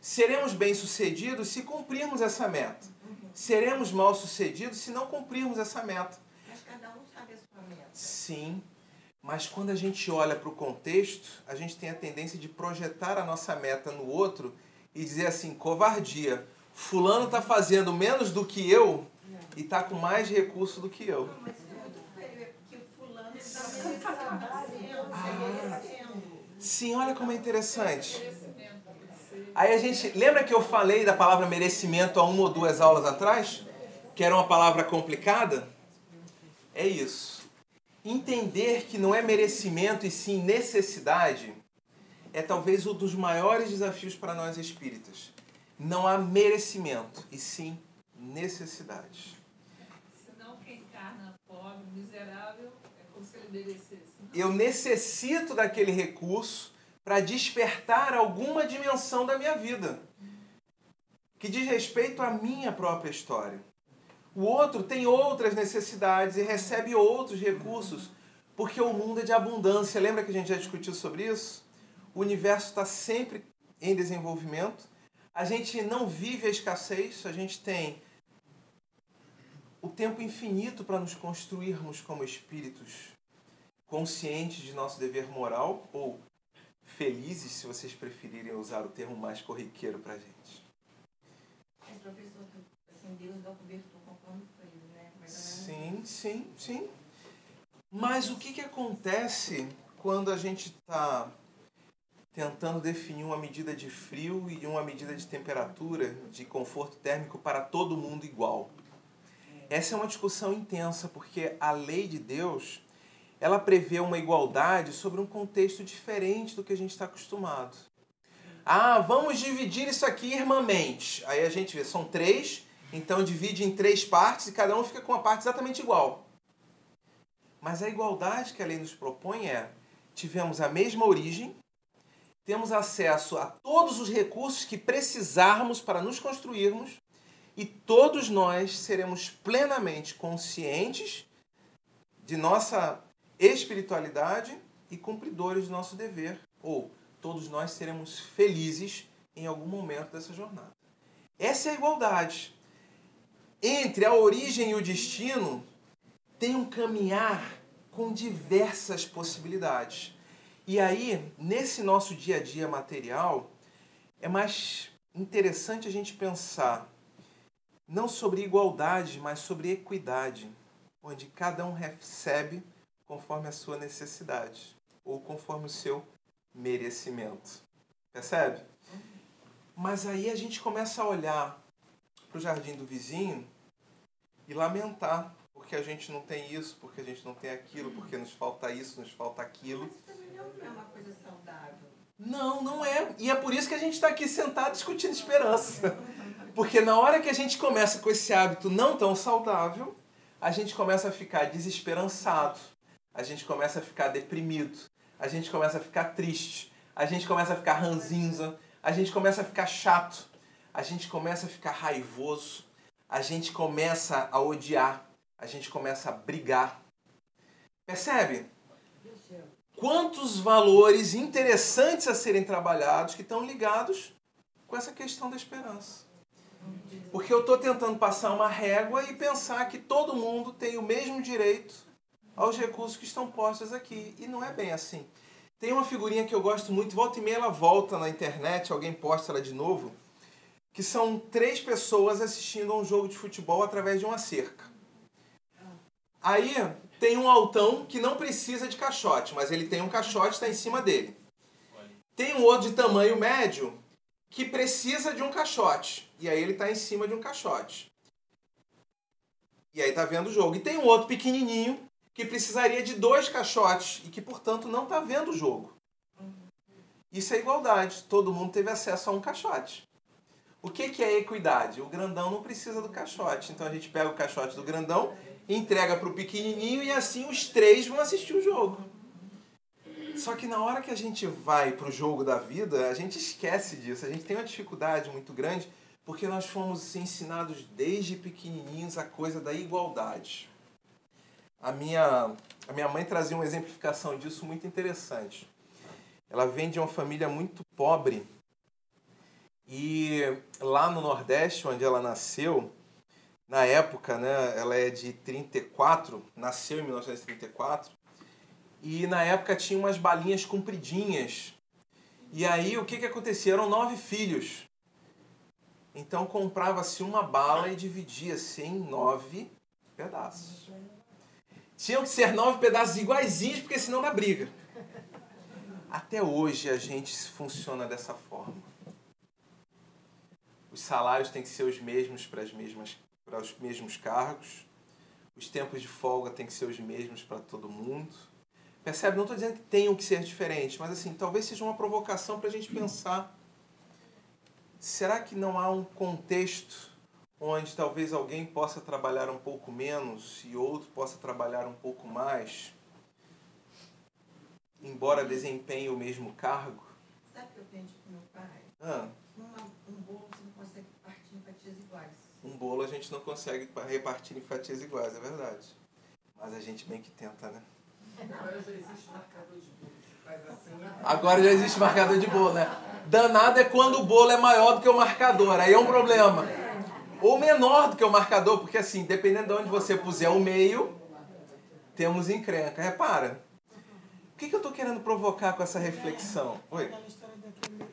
Seremos bem-sucedidos se cumprirmos essa meta. Seremos mal-sucedidos se não cumprirmos essa meta. Mas cada um sabe a sua meta. Sim, mas quando a gente olha para o contexto, a gente tem a tendência de projetar a nossa meta no outro e dizer assim: covardia. Fulano está fazendo menos do que eu e está com mais recurso do que eu. Não, mas isso é muito feio, é porque o fulano está merecendo, Ah. Sim, olha como é interessante. Aí a gente. Lembra que eu falei da palavra merecimento há uma ou duas aulas atrás? Que era uma palavra complicada? É isso. Entender que não é merecimento e sim necessidade é talvez um dos maiores desafios para nós espíritas. Não há merecimento e sim necessidade. Senão quem encarna pobre, miserável, é como se ele merecesse. Eu necessito daquele recurso para despertar alguma dimensão da minha vida que diz respeito à minha própria história. O outro tem outras necessidades e recebe outros recursos, porque o mundo é de abundância. Lembra que a gente já discutiu sobre isso? O universo está sempre em desenvolvimento. A gente não vive a escassez, a gente tem o tempo infinito para nos construirmos como espíritos conscientes de nosso dever moral ou felizes, se vocês preferirem usar o termo mais corriqueiro para a gente. Mas, professor, assim, Deus dá cobertura conforme foi, né? Mais ou menos. Sim, sim, sim. Mas o que, que acontece quando a gente está tentando definir uma medida de frio e uma medida de temperatura, de conforto térmico para todo mundo igual? Essa é uma discussão intensa, porque a lei de Deus ela prevê uma igualdade sobre um contexto diferente do que a gente está acostumado. Ah, vamos dividir isso aqui irmãmente. Aí a gente vê, são três, então divide em três partes e cada um fica com uma parte exatamente igual. Mas a igualdade que a lei nos propõe é: tivemos a mesma origem, temos acesso a todos os recursos que precisarmos para nos construirmos e todos nós seremos plenamente conscientes de nossa espiritualidade e cumpridores do nosso dever, ou todos nós seremos felizes em algum momento dessa jornada. Essa é a igualdade. Entre a origem e o destino, tem um caminhar com diversas possibilidades. E aí, nesse nosso dia a dia material, é mais interessante a gente pensar não sobre igualdade, mas sobre equidade, onde cada um recebe conforme a sua necessidade ou conforme o seu merecimento. Percebe? Mas aí a gente começa a olhar para o jardim do vizinho e lamentar porque a gente não tem isso, porque a gente não tem aquilo, porque nos falta isso, nos falta aquilo. Mas também não é uma coisa saudável. Não, não é. E é por isso que a gente está aqui sentado discutindo esperança. Porque na hora que a gente começa com esse hábito não tão saudável, a gente começa a ficar desesperançado, a gente começa a ficar deprimido, a gente começa a ficar triste, a gente começa a ficar ranzinza, a gente começa a ficar chato, a gente começa a ficar raivoso, a gente começa a odiar, a gente começa a brigar. Percebe? Quantos valores interessantes a serem trabalhados que estão ligados com essa questão da esperança. Porque eu estou tentando passar uma régua e pensar que todo mundo tem o mesmo direito aos recursos que estão postos aqui. E não é bem assim. Tem uma figurinha que eu gosto muito, volta e meia ela volta na internet, alguém posta ela de novo, que são três pessoas assistindo a um jogo de futebol através de uma cerca. Aí tem um altão que não precisa de caixote, mas ele tem um caixote está em cima dele. Tem um outro de tamanho médio que precisa de um caixote. E aí ele está em cima de um caixote. E aí está vendo o jogo. E tem um outro pequenininho que precisaria de dois caixotes e que, portanto, não está vendo o jogo. Isso é igualdade. Todo mundo teve acesso a um caixote. O que, que é equidade? O grandão não precisa do caixote. Então a gente pega o caixote do grandão, entrega para o pequenininho e assim os três vão assistir o jogo. Só que na hora que a gente vai para o jogo da vida, a gente esquece disso. A gente tem uma dificuldade muito grande porque nós fomos ensinados desde pequenininhos a coisa da igualdade. A minha, a minha mãe trazia uma exemplificação disso muito interessante. Ela vem de uma família muito pobre e lá no Nordeste, onde ela nasceu, na época, né, ela é de 34, nasceu em 1934, e na época tinha umas balinhas compridinhas. E aí o que, que acontecia? Eram nove filhos. Então comprava-se uma bala e dividia-se em nove pedaços. Tinham que ser nove pedaços iguaizinhos, porque senão dá briga. Até hoje a gente funciona dessa forma. Os salários têm que ser os mesmos para, as mesmas, para os mesmos cargos. Os tempos de folga têm que ser os mesmos para todo mundo Percebe? Não estou dizendo que tenham que ser diferentes, mas assim, talvez seja uma provocação para a gente pensar. Será que não há um contexto onde talvez alguém possa trabalhar um pouco menos e outro possa trabalhar um pouco mais, embora desempenhe o mesmo cargo? Sabe o que eu aprendi com meu pai? Ah, Uma, um bolo você não consegue partir em fatias iguais. um bolo a gente não consegue repartir em fatias iguais, é verdade. Mas a gente bem que tenta, né? Agora já existe marcador de bolo faz assim. Agora já existe marcador de bolo, né? Danado é quando o bolo é maior do que o marcador, aí é um problema. Ou menor do que o marcador, porque assim, dependendo de onde você puser o meio, temos encrenca. Repara. O que, que eu estou querendo provocar com essa reflexão? Oi? Aquela história daquele,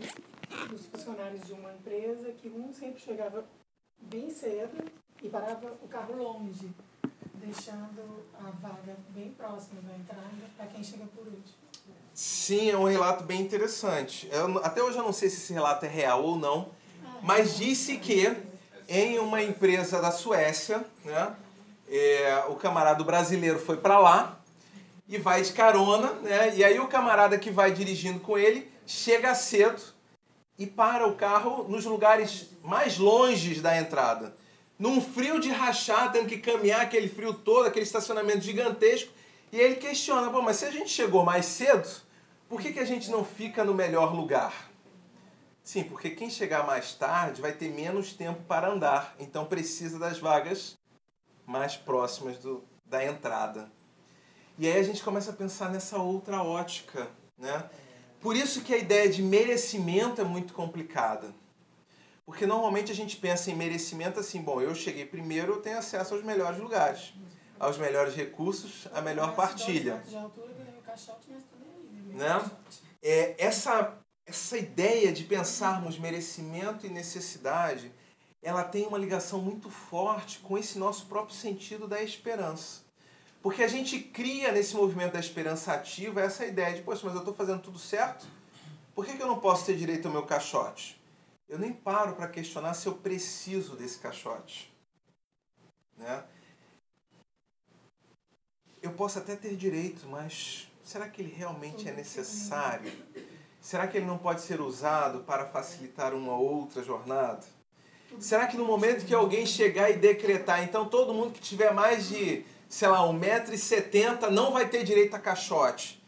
de, dos funcionários de uma empresa que um sempre chegava bem cedo e parava o carro longe, deixando a vaga bem próxima da entrada para quem chega por último. Sim, é um relato bem interessante. Eu até hoje eu não sei se esse relato é real ou não, mas disse que em uma empresa da Suécia, né, é, o camarada brasileiro foi para lá e vai de carona, né, e aí o camarada que vai dirigindo com ele chega cedo e para o carro nos lugares mais longes da entrada. Num frio de rachar, tendo que caminhar aquele frio todo, aquele estacionamento gigantesco. E ele questiona, Pô, mas se a gente chegou mais cedo, por que, que a gente não fica no melhor lugar? Sim, porque quem chegar mais tarde vai ter menos tempo para andar, então precisa das vagas mais próximas do, da entrada. E aí a gente começa a pensar nessa outra ótica, né? Por isso que a ideia de merecimento é muito complicada. Porque normalmente a gente pensa em merecimento assim, bom, eu cheguei primeiro, eu tenho acesso aos melhores lugares, aos melhores recursos, à melhor partilha. aí. Né? É, essa, essa ideia de pensarmos merecimento e necessidade, ela tem uma ligação muito forte com esse nosso próprio sentido da esperança. Porque a gente cria nesse movimento da esperança ativa essa ideia de, poxa, mas eu estou fazendo tudo certo? Por que, que eu não posso ter direito ao meu caixote? Eu nem paro para questionar se eu preciso desse caixote. Né? Eu posso até ter direito, mas será que ele realmente é necessário? Será que ele não pode ser usado para facilitar uma outra jornada? Será que no momento que alguém chegar e decretar, então todo mundo que tiver mais de, sei lá, 1,70m não vai ter direito a caixote?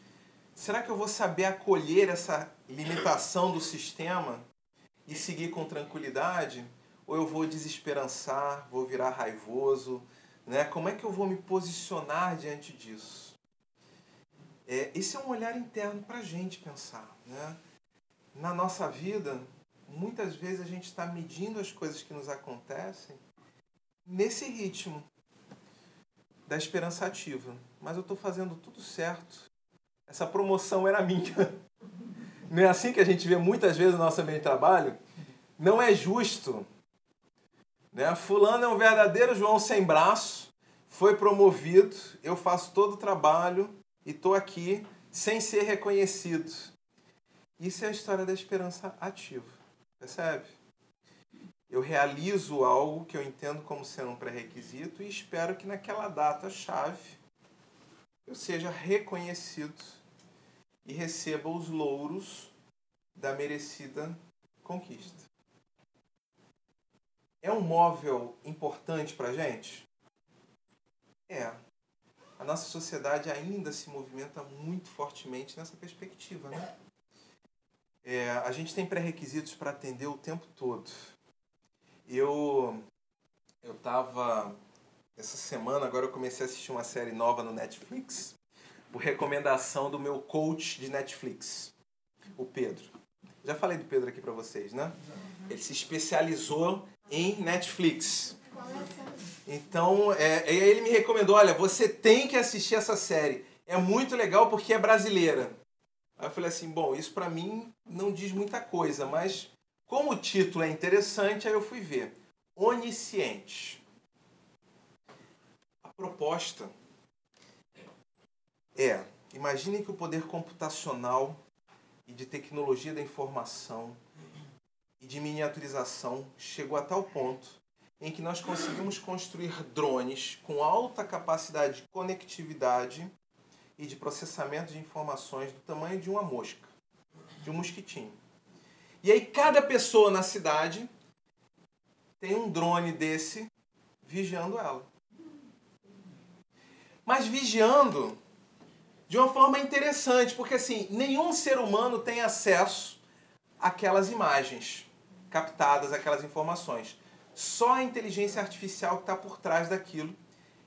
Será que eu vou saber acolher essa limitação do sistema e seguir com tranquilidade? Ou eu vou desesperançar, vou virar raivoso, Né? Como é que eu vou me posicionar diante disso? É, esse é um olhar interno para a gente pensar. Né? Na nossa vida, muitas vezes a gente está medindo as coisas que nos acontecem nesse ritmo da esperança ativa. Mas eu estou fazendo tudo certo. Essa promoção era minha. Não é assim que a gente vê muitas vezes no nosso ambiente de trabalho? Não é justo. Né? Fulano é um verdadeiro João sem braço, foi promovido, eu faço todo o trabalho e estou aqui sem ser reconhecido. Isso é a história da esperança ativa. Percebe? Eu realizo algo que eu entendo como sendo um pré-requisito e espero que naquela data-chave eu seja reconhecido e receba os louros da merecida conquista. É um móvel importante para a gente? É. A nossa sociedade ainda se movimenta muito fortemente nessa perspectiva, né? É, a gente tem pré-requisitos para atender o tempo todo. Eu eu estava essa semana agora eu comecei a assistir uma série nova no Netflix por recomendação do meu coach de Netflix, o Pedro. Já falei do Pedro aqui para vocês, né? Ele se especializou em Netflix. Então, é, ele me recomendou, olha, você tem que assistir essa série. É muito legal porque é brasileira. Aí eu falei assim, bom, isso para mim não diz muita coisa, mas como o título é interessante, aí eu fui ver. Onisciente. A proposta é, imaginem que o poder computacional e de tecnologia da informação e de miniaturização chegou a tal ponto em que nós conseguimos construir drones com alta capacidade de conectividade e de processamento de informações do tamanho de uma mosca, de um mosquitinho. E aí cada pessoa na cidade tem um drone desse vigiando ela. Mas vigiando de uma forma interessante, porque assim, nenhum ser humano tem acesso àquelas imagens captadas, aquelas informações. Só a inteligência artificial que está por trás daquilo,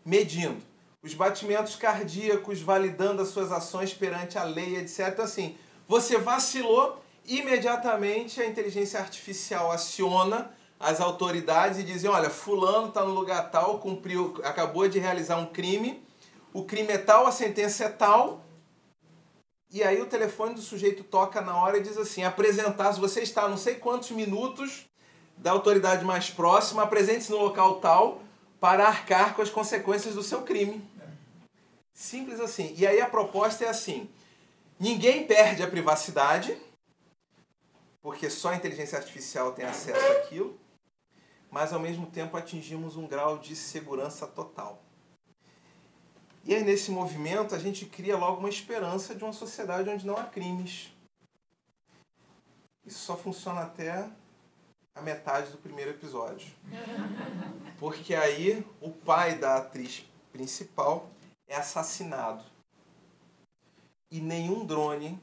medindo os batimentos cardíacos, validando as suas ações perante a lei, etc. Então, assim, você vacilou, imediatamente a inteligência artificial aciona as autoridades e dizem, olha, fulano está no lugar tal, cumpriu, acabou de realizar um crime, o crime é tal, a sentença é tal, e aí o telefone do sujeito toca na hora e diz assim, apresentar, se você está a não sei quantos minutos da autoridade mais próxima, apresente-se no local tal para arcar com as consequências do seu crime. Simples assim. E aí a proposta é assim: ninguém perde a privacidade, porque só a inteligência artificial tem acesso àquilo, mas ao mesmo tempo atingimos um grau de segurança total. E aí, nesse movimento, a gente cria logo uma esperança de uma sociedade onde não há crimes. Isso só funciona até a metade do primeiro episódio. Porque aí o pai da atriz principal é assassinado. E nenhum drone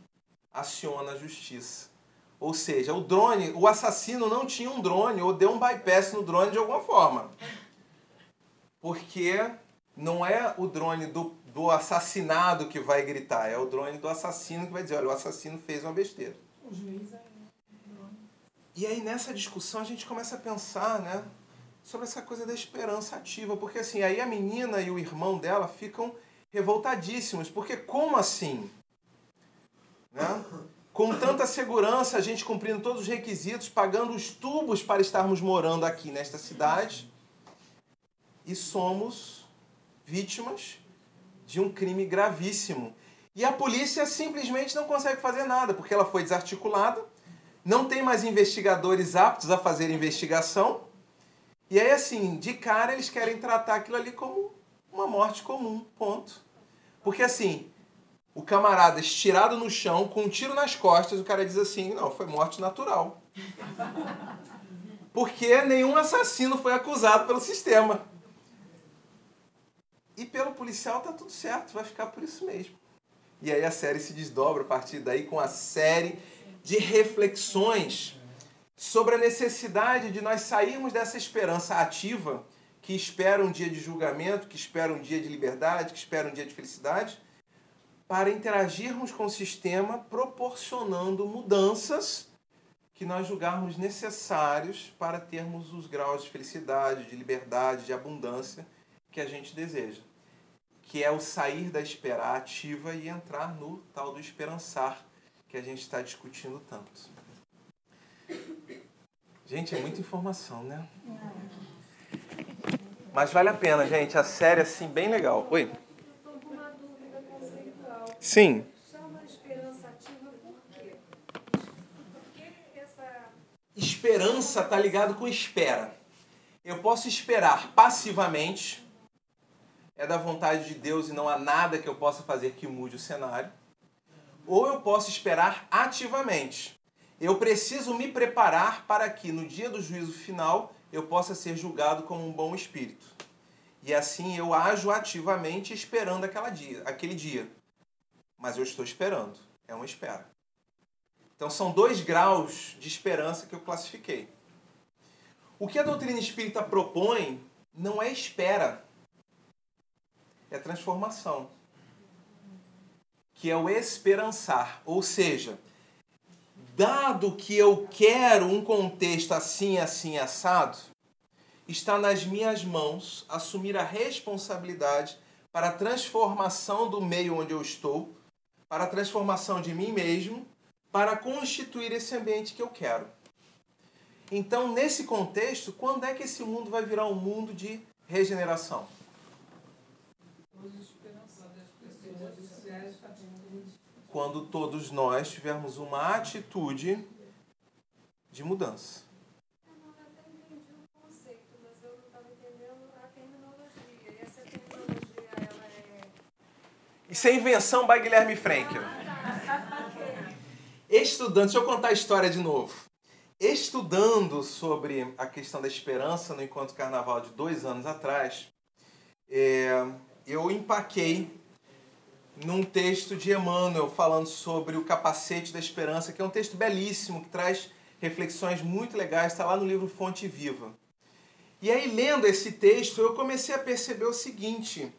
aciona a justiça. Ou seja, o drone, o assassino não tinha um drone ou deu um bypass no drone de alguma forma. Porque não é o drone do, do assassinado que vai gritar, é o drone do assassino que vai dizer, olha, o assassino fez uma besteira. O juiz é. E aí nessa discussão a gente começa a pensar, né, sobre essa coisa da esperança ativa, porque assim, aí a menina e o irmão dela ficam revoltadíssimos, porque como assim? Né? Com tanta segurança, a gente cumprindo todos os requisitos, pagando os tubos para estarmos morando aqui nesta cidade, e somos vítimas de um crime gravíssimo. E a polícia simplesmente não consegue fazer nada, porque ela foi desarticulada, não tem mais investigadores aptos a fazer investigação. E aí, assim, de cara eles querem tratar aquilo ali como uma morte comum, ponto. Porque assim, o camarada estirado no chão, com um tiro nas costas, o cara diz assim: não, foi morte natural. Porque nenhum assassino foi acusado pelo sistema. E pelo policial tá tudo certo, vai ficar por isso mesmo. E aí a série se desdobra a partir daí com a série de reflexões sobre a necessidade de nós sairmos dessa esperança ativa que espera um dia de julgamento, que espera um dia de liberdade, que espera um dia de felicidade, para interagirmos com o sistema proporcionando mudanças que nós julgarmos necessários para termos os graus de felicidade, de liberdade, de abundância que a gente deseja. Que é o sair da espera ativa e entrar no tal do esperançar que a gente está discutindo tanto. Gente, é muita informação, né? Mas vale a pena, gente. A série, assim, bem legal. Oi? Estou com uma dúvida conceitual. Sim. Chama esperança ativa por quê? Por que essa. Esperança está ligado com espera. Eu posso esperar passivamente, é da vontade de Deus e não há nada que eu possa fazer que mude o cenário. Ou eu posso esperar ativamente. Eu preciso me preparar para que no dia do juízo final eu possa ser julgado como um bom espírito. E assim eu ajo ativamente esperando aquela dia, aquele dia. Mas eu estou esperando. É uma espera. Então são dois graus de esperança que eu classifiquei. O que a doutrina espírita propõe não é espera, é transformação. Que é o esperançar. Ou seja, dado que eu quero um contexto assim, assim, assado, está nas minhas mãos assumir a responsabilidade para a transformação do meio onde eu estou, para a transformação de mim mesmo, para constituir esse ambiente que eu quero. Então, nesse contexto, quando é que esse mundo vai virar um mundo de regeneração? Quando todos nós tivermos uma atitude de mudança. Eu não até entendi o conceito, mas eu não estava entendendo a terminologia. E essa terminologia, ela é. Isso é invenção by Guilherme Frankel. Estudando, deixa eu contar a história de novo. Estudando sobre a questão da esperança no Encontro Carnaval de dois anos atrás, é, eu empaquei num texto de Emmanuel falando sobre o capacete da esperança, que é um texto belíssimo, que traz reflexões muito legais, está lá no livro Fonte Viva. E aí, lendo esse texto, eu comecei a perceber o seguinte: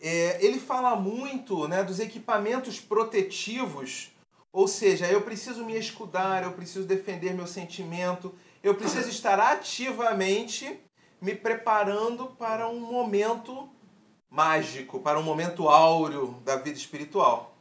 é, ele fala muito né, dos equipamentos protetivos, ou seja, eu preciso me escudar, eu preciso defender meu sentimento, eu preciso estar ativamente me preparando para um momento mágico, para um momento áureo da vida espiritual.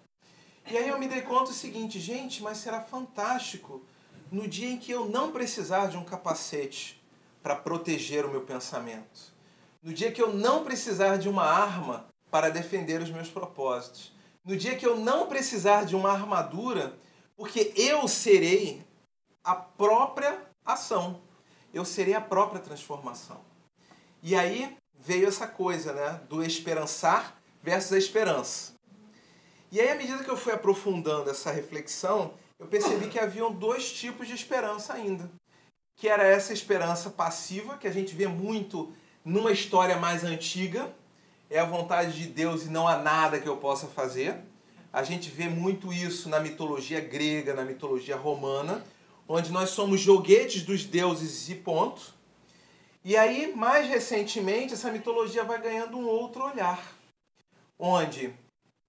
E aí eu me dei conta do seguinte, gente, mas será fantástico no dia em que eu não precisar de um capacete para proteger o meu pensamento. No dia que eu não precisar de uma arma para defender os meus propósitos. No dia que eu não precisar de uma armadura, porque eu serei a própria ação. Eu serei a própria transformação. E aí veio essa coisa, né, do esperançar versus a esperança. E aí, à medida que eu fui aprofundando essa reflexão, eu percebi que haviam dois tipos de esperança ainda. Que era essa esperança passiva, que a gente vê muito numa história mais antiga, é a vontade de Deus e não há nada que eu possa fazer. A gente vê muito isso na mitologia grega, na mitologia romana, onde nós somos joguetes dos deuses e ponto. E aí, mais recentemente, essa mitologia vai ganhando um outro olhar, onde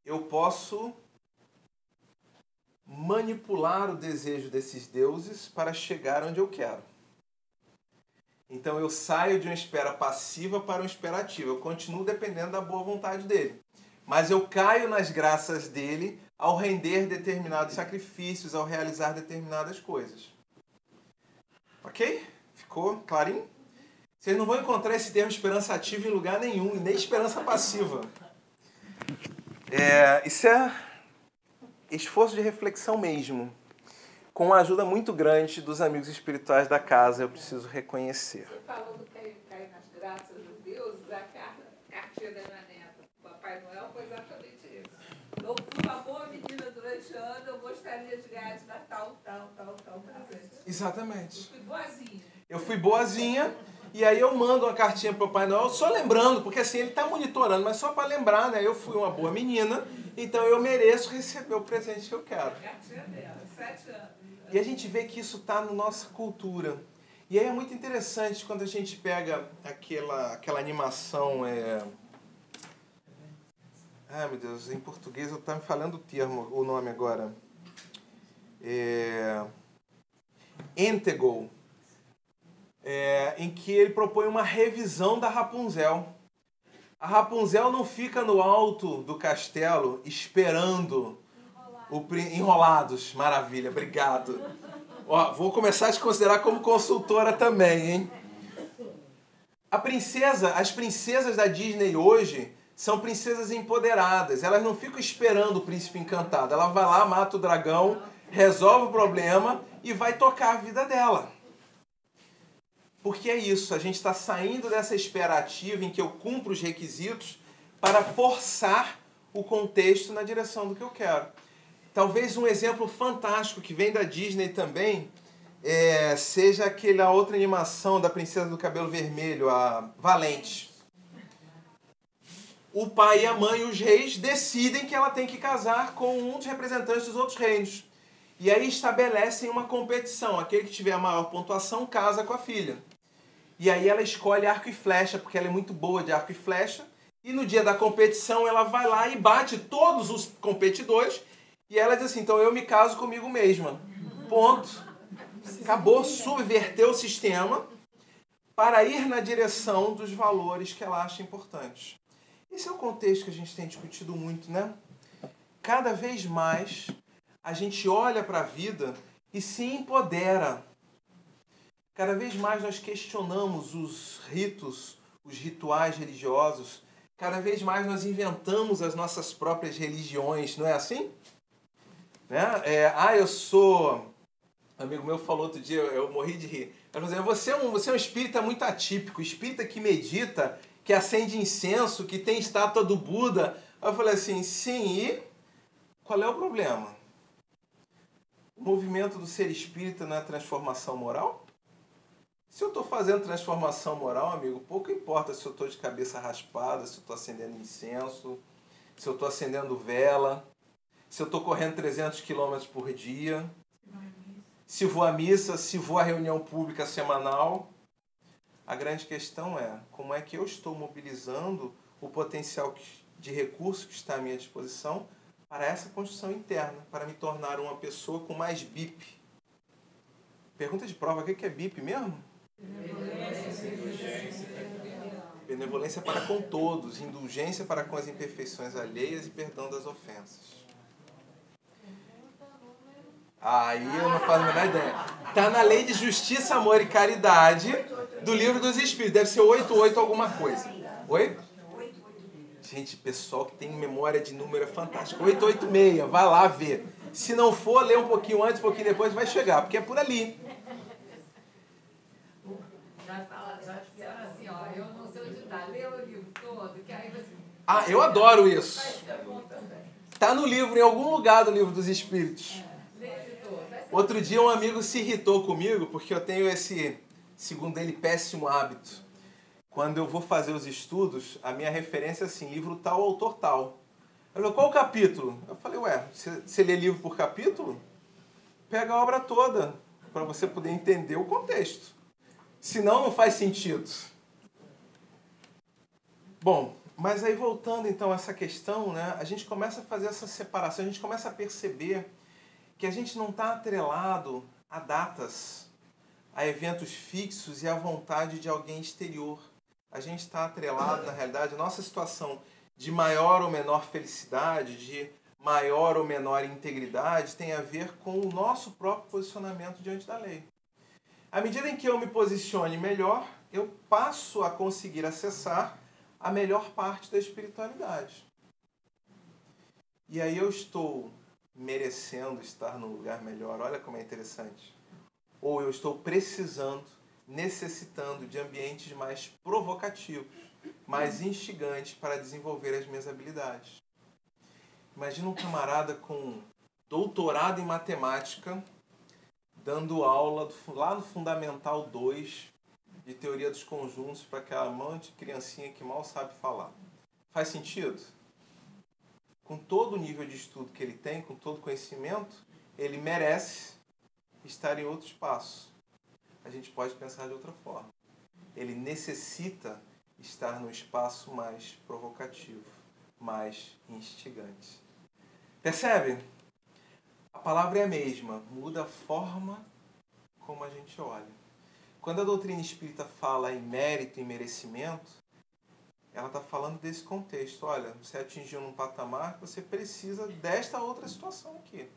eu posso manipular o desejo desses deuses para chegar onde eu quero. Então eu saio de uma espera passiva para uma espera ativa. Eu continuo dependendo da boa vontade dele. Mas eu caio nas graças dele ao render determinados sacrifícios, ao realizar determinadas coisas. Ok? Ficou clarinho? Vocês não vão encontrar esse termo esperança ativa em lugar nenhum, e nem esperança passiva. É, isso é esforço de reflexão mesmo. Com uma ajuda muito grande dos amigos espirituais da casa, eu preciso reconhecer. Você falou do cair, cair nas graças de Deus, a cartinha da minha neta, Papai Noel, foi exatamente isso. Eu fui uma boa menina durante o ano, eu gostaria de ganhar de dar tal, tal, tal, tal presente. Eu Exatamente. fui boazinha. Eu fui boazinha e aí eu mando uma cartinha pro Papai Noel, só lembrando, porque assim, ele tá monitorando, mas só para lembrar, né? Eu fui uma boa menina, então eu mereço receber o presente que eu quero. Cartinha dela, sete anos. E a gente vê que isso está na nossa cultura. E aí é muito interessante quando a gente pega aquela, aquela animação. É... Ai meu Deus, em português eu tá me falando o termo, o nome agora. É... Entego, é, em que ele propõe uma revisão da Rapunzel. A Rapunzel não fica no alto do castelo esperando o enrolados. Maravilha, obrigado. Ó, vou começar a te considerar como consultora também, hein? A princesa, as princesas da Disney hoje são princesas empoderadas. Elas não ficam esperando o príncipe encantado. Ela vai lá, mata o dragão, resolve o problema e vai tocar a vida dela. Porque é isso, a gente está saindo dessa espera ativa em que eu cumpro os requisitos para forçar o contexto na direção do que eu quero. Talvez um exemplo fantástico que vem da Disney também é, seja aquela outra animação da Princesa do Cabelo Vermelho, a Valente. O pai e a mãe, os reis, decidem que ela tem que casar com um dos representantes dos outros reinos. E aí estabelecem uma competição. Aquele que tiver a maior pontuação casa com a filha. E aí ela escolhe arco e flecha, porque ela é muito boa de arco e flecha. E no dia da competição ela vai lá e bate todos os competidores. E ela diz assim: então eu me caso comigo mesma. Ponto. Acabou, subverteu o sistema para ir na direção dos valores que ela acha importantes. Esse é o contexto que a gente tem discutido muito, né? Cada vez mais a gente olha para a vida e se empodera. Cada vez mais nós questionamos os ritos, os rituais religiosos. Cada vez mais nós inventamos as nossas próprias religiões, não é assim? Né? É, ah, eu sou. Um amigo meu falou outro dia, eu, morri de rir. Ele falou assim, você é, um, você é um espírita muito atípico, espírita que medita, que acende incenso, que tem estátua do Buda. Aí eu falei assim, sim, e qual é o problema? O movimento do ser espírita é transformação moral? Se eu estou fazendo transformação moral, amigo, pouco importa se eu estou de cabeça raspada, se eu estou acendendo incenso, se eu estou acendendo vela, se eu estou correndo 300 km por dia, se vou à missa, se vou à reunião pública semanal. A grande questão é como é que eu estou mobilizando o potencial de recurso que está à minha disposição para essa construção interna, para me tornar uma pessoa com mais BIP. Pergunta de prova, o que é BIP mesmo? Benevolência para com todos, indulgência para com as imperfeições alheias e perdão das ofensas. Aí eu não faço a menor ideia. Está na lei de justiça, amor e caridade do livro dos Espíritos. Deve ser 88 alguma coisa. Oi? Gente, pessoal que tem memória de número é fantástico. 886, vai lá ver. Se não for, lê um pouquinho antes, um pouquinho depois, vai chegar, porque é por ali. Já disseram assim, ó, eu não sei onde tá, lê o livro todo, que aí você Ah, eu adoro isso. Tá no livro, em algum lugar do livro dos Espíritos. Lê ele todo, vai ser Outro dia um amigo se irritou comigo porque eu tenho esse, segundo ele, péssimo hábito. Quando eu vou fazer os estudos, a minha referência é assim, livro tal, autor tal. Ele falou, qual o capítulo? Eu falei, ué, você, lê livro por capítulo? Pega a obra toda, para você poder entender o contexto. Senão não faz sentido. Bom, mas aí voltando então a essa questão, né, a gente começa a fazer essa separação, a gente começa a perceber que a gente não está atrelado a datas, a eventos fixos e à vontade de alguém exterior. A gente está atrelado, na realidade, a nossa situação de maior ou menor felicidade, de maior ou menor integridade, tem a ver com o nosso próprio posicionamento diante da lei. À medida em que eu me posicione melhor, eu passo a conseguir acessar a melhor parte da espiritualidade. E aí eu estou merecendo estar num lugar melhor. Olha como é interessante. Ou eu estou precisando, necessitando de ambientes mais provocativos, mais instigantes para desenvolver as minhas habilidades. Imagina um camarada com doutorado em matemática dando aula lá no Fundamental 2 de teoria dos conjuntos para aquela monte de criancinha que mal sabe falar. Faz sentido? Com todo o nível de estudo que ele tem, com todo o conhecimento, ele merece estar em outro espaço. a gente pode pensar de outra forma. Ele necessita estar no espaço mais provocativo, mais instigante. Percebe? A palavra é a mesma, muda a forma como a gente olha. Quando a doutrina espírita fala em mérito e merecimento, ela está falando desse contexto. Olha, você atingiu num patamar que você precisa desta outra situação aqui.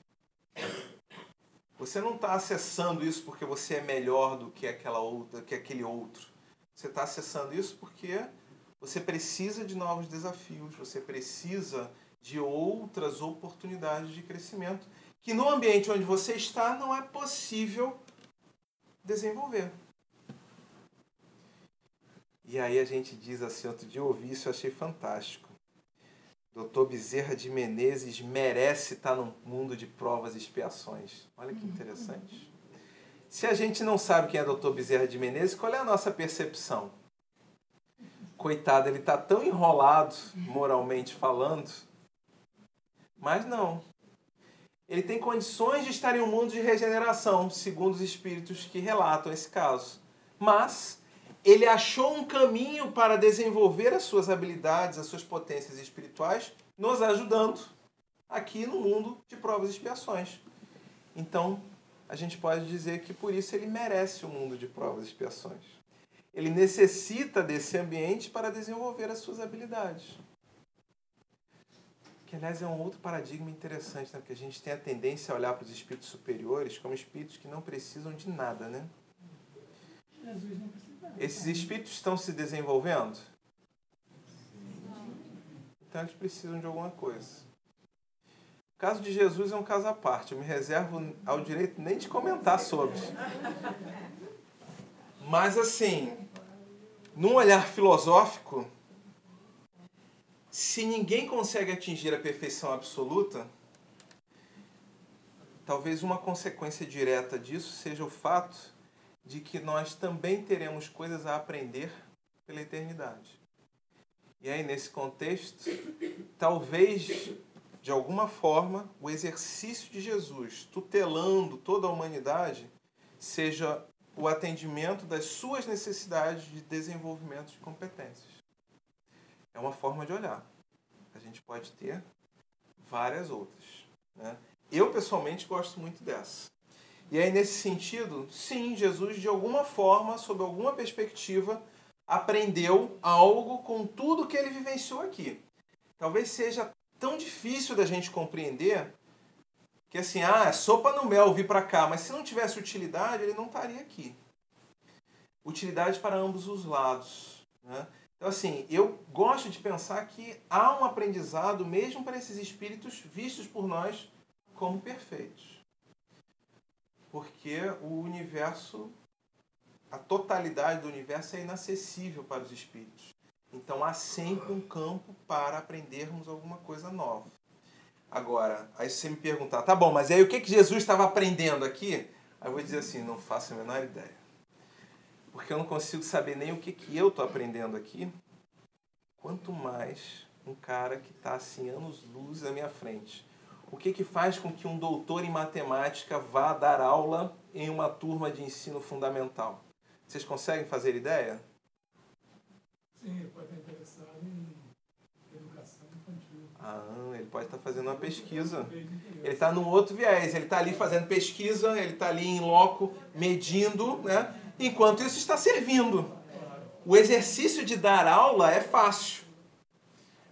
Você não está acessando isso porque você é melhor do que aquela outra, que aquele outro. Você está acessando isso porque você precisa de novos desafios, você precisa de outras oportunidades de crescimento que no ambiente onde você está não é possível desenvolver. E aí a gente diz assim, outro dia eu ouvi isso, eu achei fantástico. Doutor Bezerra de Menezes merece estar no mundo de provas e expiações. Olha que interessante. Se a gente não sabe quem é Doutor Bezerra de Menezes, qual é a nossa percepção? Coitado, ele está tão enrolado, moralmente falando, mas não. Ele tem condições de estar em um mundo de regeneração, segundo os espíritos que relatam esse caso. Mas ele achou um caminho para desenvolver as suas habilidades, as suas potências espirituais, nos ajudando aqui no mundo de provas e expiações. Então, a gente pode dizer que por isso ele merece o mundo de provas e expiações. Ele necessita desse ambiente para desenvolver as suas habilidades. Que, aliás, é um outro paradigma interessante, né? porque a gente tem a tendência a olhar para os espíritos superiores como espíritos que não precisam de nada, né? Jesus não precisa. Esses espíritos estão se desenvolvendo? Então eles precisam de alguma coisa. O caso de Jesus é um caso à parte. Eu me reservo ao direito nem de comentar sobre. Mas assim, num olhar filosófico, se ninguém consegue atingir a perfeição absoluta, talvez uma consequência direta disso seja o fato de que nós também teremos coisas a aprender pela eternidade. E aí, nesse contexto, talvez, de alguma forma, o exercício de Jesus tutelando toda a humanidade seja o atendimento das suas necessidades de desenvolvimento de competências. É uma forma de olhar. A gente pode ter várias outras. Né? Eu, pessoalmente, gosto muito dessa. E aí, nesse sentido, sim, Jesus, de alguma forma, sob alguma perspectiva, aprendeu algo com tudo que ele vivenciou aqui. Talvez seja tão difícil da gente compreender que assim, ah, é sopa no mel vir para cá, mas se não tivesse utilidade, ele não estaria aqui. Utilidade para ambos os lados. Né? Então, assim, eu gosto de pensar que há um aprendizado mesmo para esses espíritos vistos por nós como perfeitos porque o universo, a totalidade do universo é inacessível para os espíritos. Então há sempre um campo para aprendermos alguma coisa nova. Agora, aí você me perguntar, tá bom, mas aí o que, que Jesus estava aprendendo aqui? Aí eu vou dizer assim, não faço a menor ideia. Porque eu não consigo saber nem o que, que eu estou aprendendo aqui, quanto mais um cara que está assim, anos-luz à minha frente o que, que faz com que um doutor em matemática vá dar aula em uma turma de ensino fundamental? Vocês conseguem fazer ideia? Sim, ele pode estar interessado em educação infantil. Ah, ele pode estar fazendo uma pesquisa. Ele está num outro viés. Ele está ali fazendo pesquisa, ele está ali em loco, medindo, né? enquanto isso está servindo. O exercício de dar aula é fácil.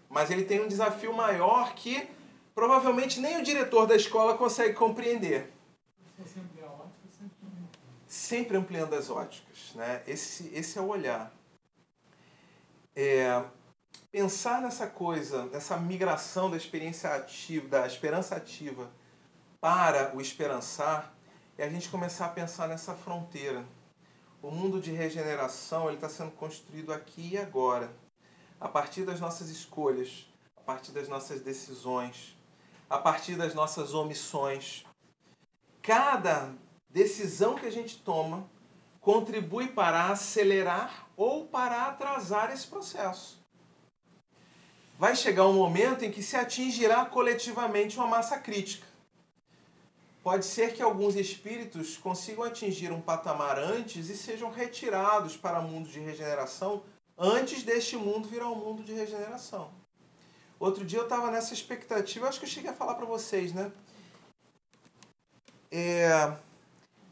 Mas ele tem um desafio maior que provavelmente nem o diretor da escola consegue compreender. Sempre ampliando as óticas. Né? Esse, esse é o olhar. É, pensar nessa coisa, nessa migração da experiência ativa, da esperança ativa para o esperançar, é a gente começar a pensar nessa fronteira. O mundo de regeneração está sendo construído aqui e agora, a partir das nossas escolhas, a partir das nossas decisões, a partir das nossas omissões. Cada decisão que a gente toma contribui para acelerar ou para atrasar esse processo. Vai chegar um momento em que se atingirá coletivamente uma massa crítica. pode ser que alguns espíritos consigam atingir um patamar antes e sejam retirados para o mundo de regeneração antes deste mundo virar um mundo de regeneração. Outro dia eu estava nessa expectativa, acho que eu cheguei a falar para vocês, né? É...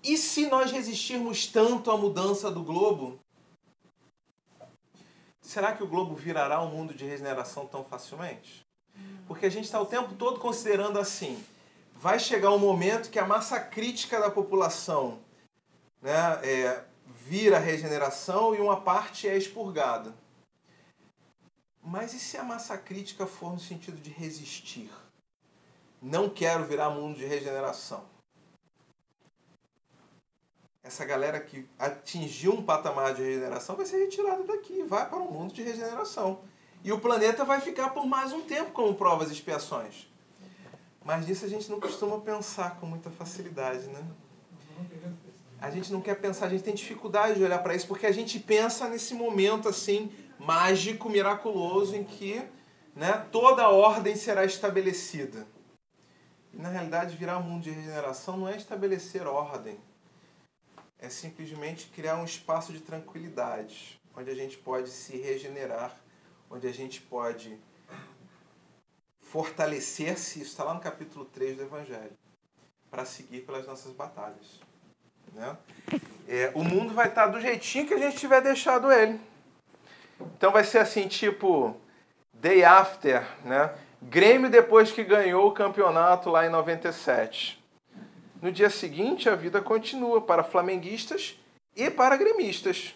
E se nós resistirmos tanto à mudança do globo, será que o globo virará um mundo de regeneração tão facilmente? Porque a gente está o tempo todo considerando assim: vai chegar um momento que a massa crítica da população né, é, vira regeneração e uma parte é expurgada. Mas e se a massa crítica for no sentido de resistir? Não quero virar mundo de regeneração. Essa galera que atingiu um patamar de regeneração vai ser retirada daqui, vai para um mundo de regeneração. E o planeta vai ficar por mais um tempo como provas e expiações. Mas nisso a gente não costuma pensar com muita facilidade, né? A gente não quer pensar, a gente tem dificuldade de olhar para isso, porque a gente pensa nesse momento assim, mágico, miraculoso, em que né, toda a ordem será estabelecida. E, na realidade, virar mundo de regeneração não é estabelecer ordem, é simplesmente criar um espaço de tranquilidade, onde a gente pode se regenerar, onde a gente pode fortalecer-se, isso está lá no capítulo 3 do Evangelho, para seguir pelas nossas batalhas. Né? É, o mundo vai estar do jeitinho que a gente tiver deixado ele. Então vai ser assim, tipo, day after, né? Grêmio depois que ganhou o campeonato lá em 97. No dia seguinte, a vida continua para flamenguistas e para gremistas.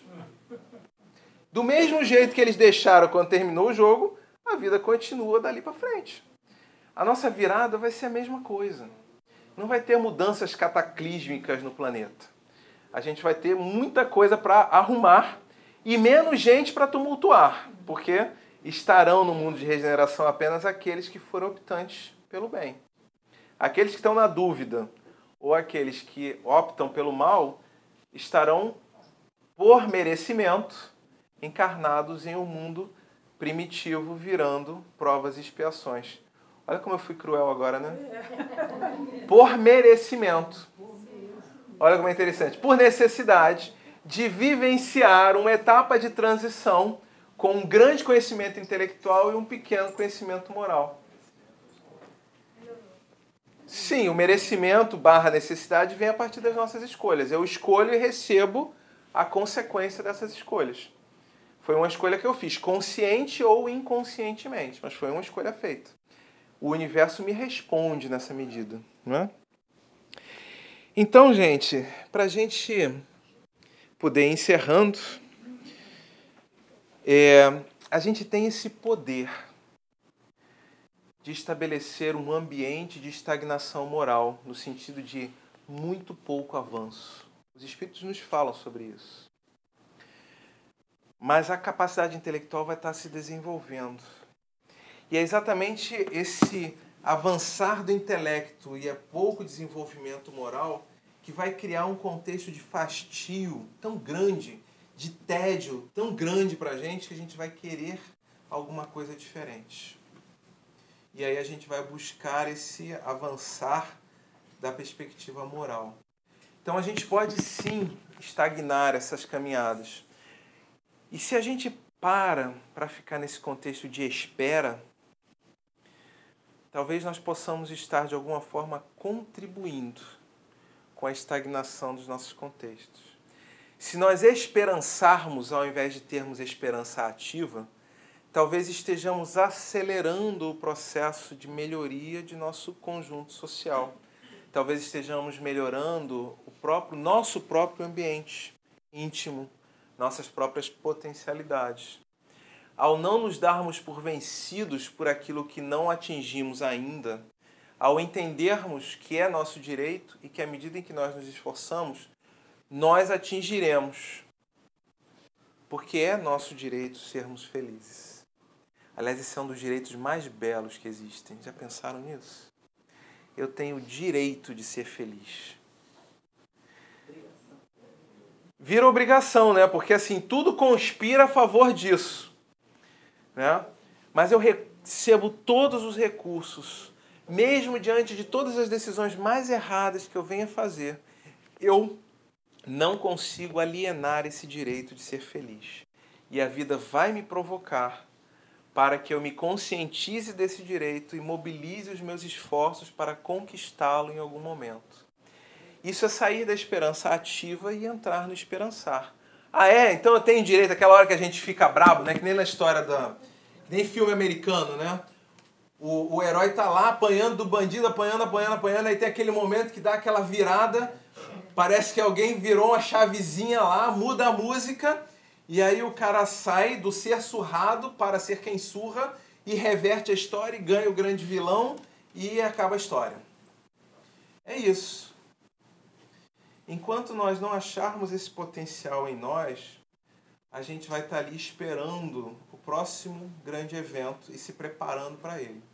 Do mesmo jeito que eles deixaram quando terminou o jogo, a vida continua dali para frente. A nossa virada vai ser a mesma coisa. Não vai ter mudanças cataclísmicas no planeta. A gente vai ter muita coisa para arrumar e menos gente para tumultuar, porque estarão no mundo de regeneração apenas aqueles que foram optantes pelo bem. Aqueles que estão na dúvida ou aqueles que optam pelo mal estarão, por merecimento, encarnados em um mundo primitivo, virando provas e expiações. Olha como eu fui cruel agora, né? Por merecimento. Olha como é interessante. Por necessidade de vivenciar uma etapa de transição com um grande conhecimento intelectual e um pequeno conhecimento moral. Sim, o merecimento barra necessidade vem a partir das nossas escolhas. Eu escolho e recebo a consequência dessas escolhas. Foi uma escolha que eu fiz, consciente ou inconscientemente, mas foi uma escolha feita. O universo me responde nessa medida, não é? Então, gente, para a gente poder encerrando, é, a gente tem esse poder de estabelecer um ambiente de estagnação moral, no sentido de muito pouco avanço. Os espíritos nos falam sobre isso. Mas a capacidade intelectual vai estar se desenvolvendo. E é exatamente esse avançar do intelecto e é pouco desenvolvimento moral que vai criar um contexto de fastio tão grande, de tédio tão grande para a gente, que a gente vai querer alguma coisa diferente. E aí a gente vai buscar esse avançar da perspectiva moral. Então a gente pode sim estagnar essas caminhadas. E se a gente para para ficar nesse contexto de espera, talvez nós possamos estar de alguma forma contribuindo com a estagnação dos nossos contextos. Se nós esperançarmos ao invés de termos esperança ativa, talvez estejamos acelerando o processo de melhoria de nosso conjunto social. Talvez estejamos melhorando o próprio nosso próprio ambiente íntimo, nossas próprias potencialidades. Ao não nos darmos por vencidos por aquilo que não atingimos ainda, ao entendermos que é nosso direito e que à medida em que nós nos esforçamos, nós atingiremos. Porque é nosso direito sermos felizes. Aliás, esse é um dos direitos mais belos que existem. Já pensaram nisso? Eu tenho o direito de ser feliz. Vira obrigação, né? Porque assim, tudo conspira a favor disso. Né? Mas eu recebo todos os recursos mesmo diante de todas as decisões mais erradas que eu venha fazer, eu não consigo alienar esse direito de ser feliz. E a vida vai me provocar para que eu me conscientize desse direito e mobilize os meus esforços para conquistá-lo em algum momento. Isso é sair da esperança ativa e entrar no esperançar. Ah, é? Então eu tenho direito aquela hora que a gente fica brabo, né? Que nem na história da. nem filme americano, né? O, o herói tá lá apanhando do bandido, apanhando, apanhando, apanhando, aí tem aquele momento que dá aquela virada, parece que alguém virou uma chavezinha lá, muda a música, e aí o cara sai do ser surrado para ser quem surra e reverte a história e ganha o grande vilão e acaba a história. É isso. Enquanto nós não acharmos esse potencial em nós, a gente vai estar ali esperando o próximo grande evento e se preparando para ele.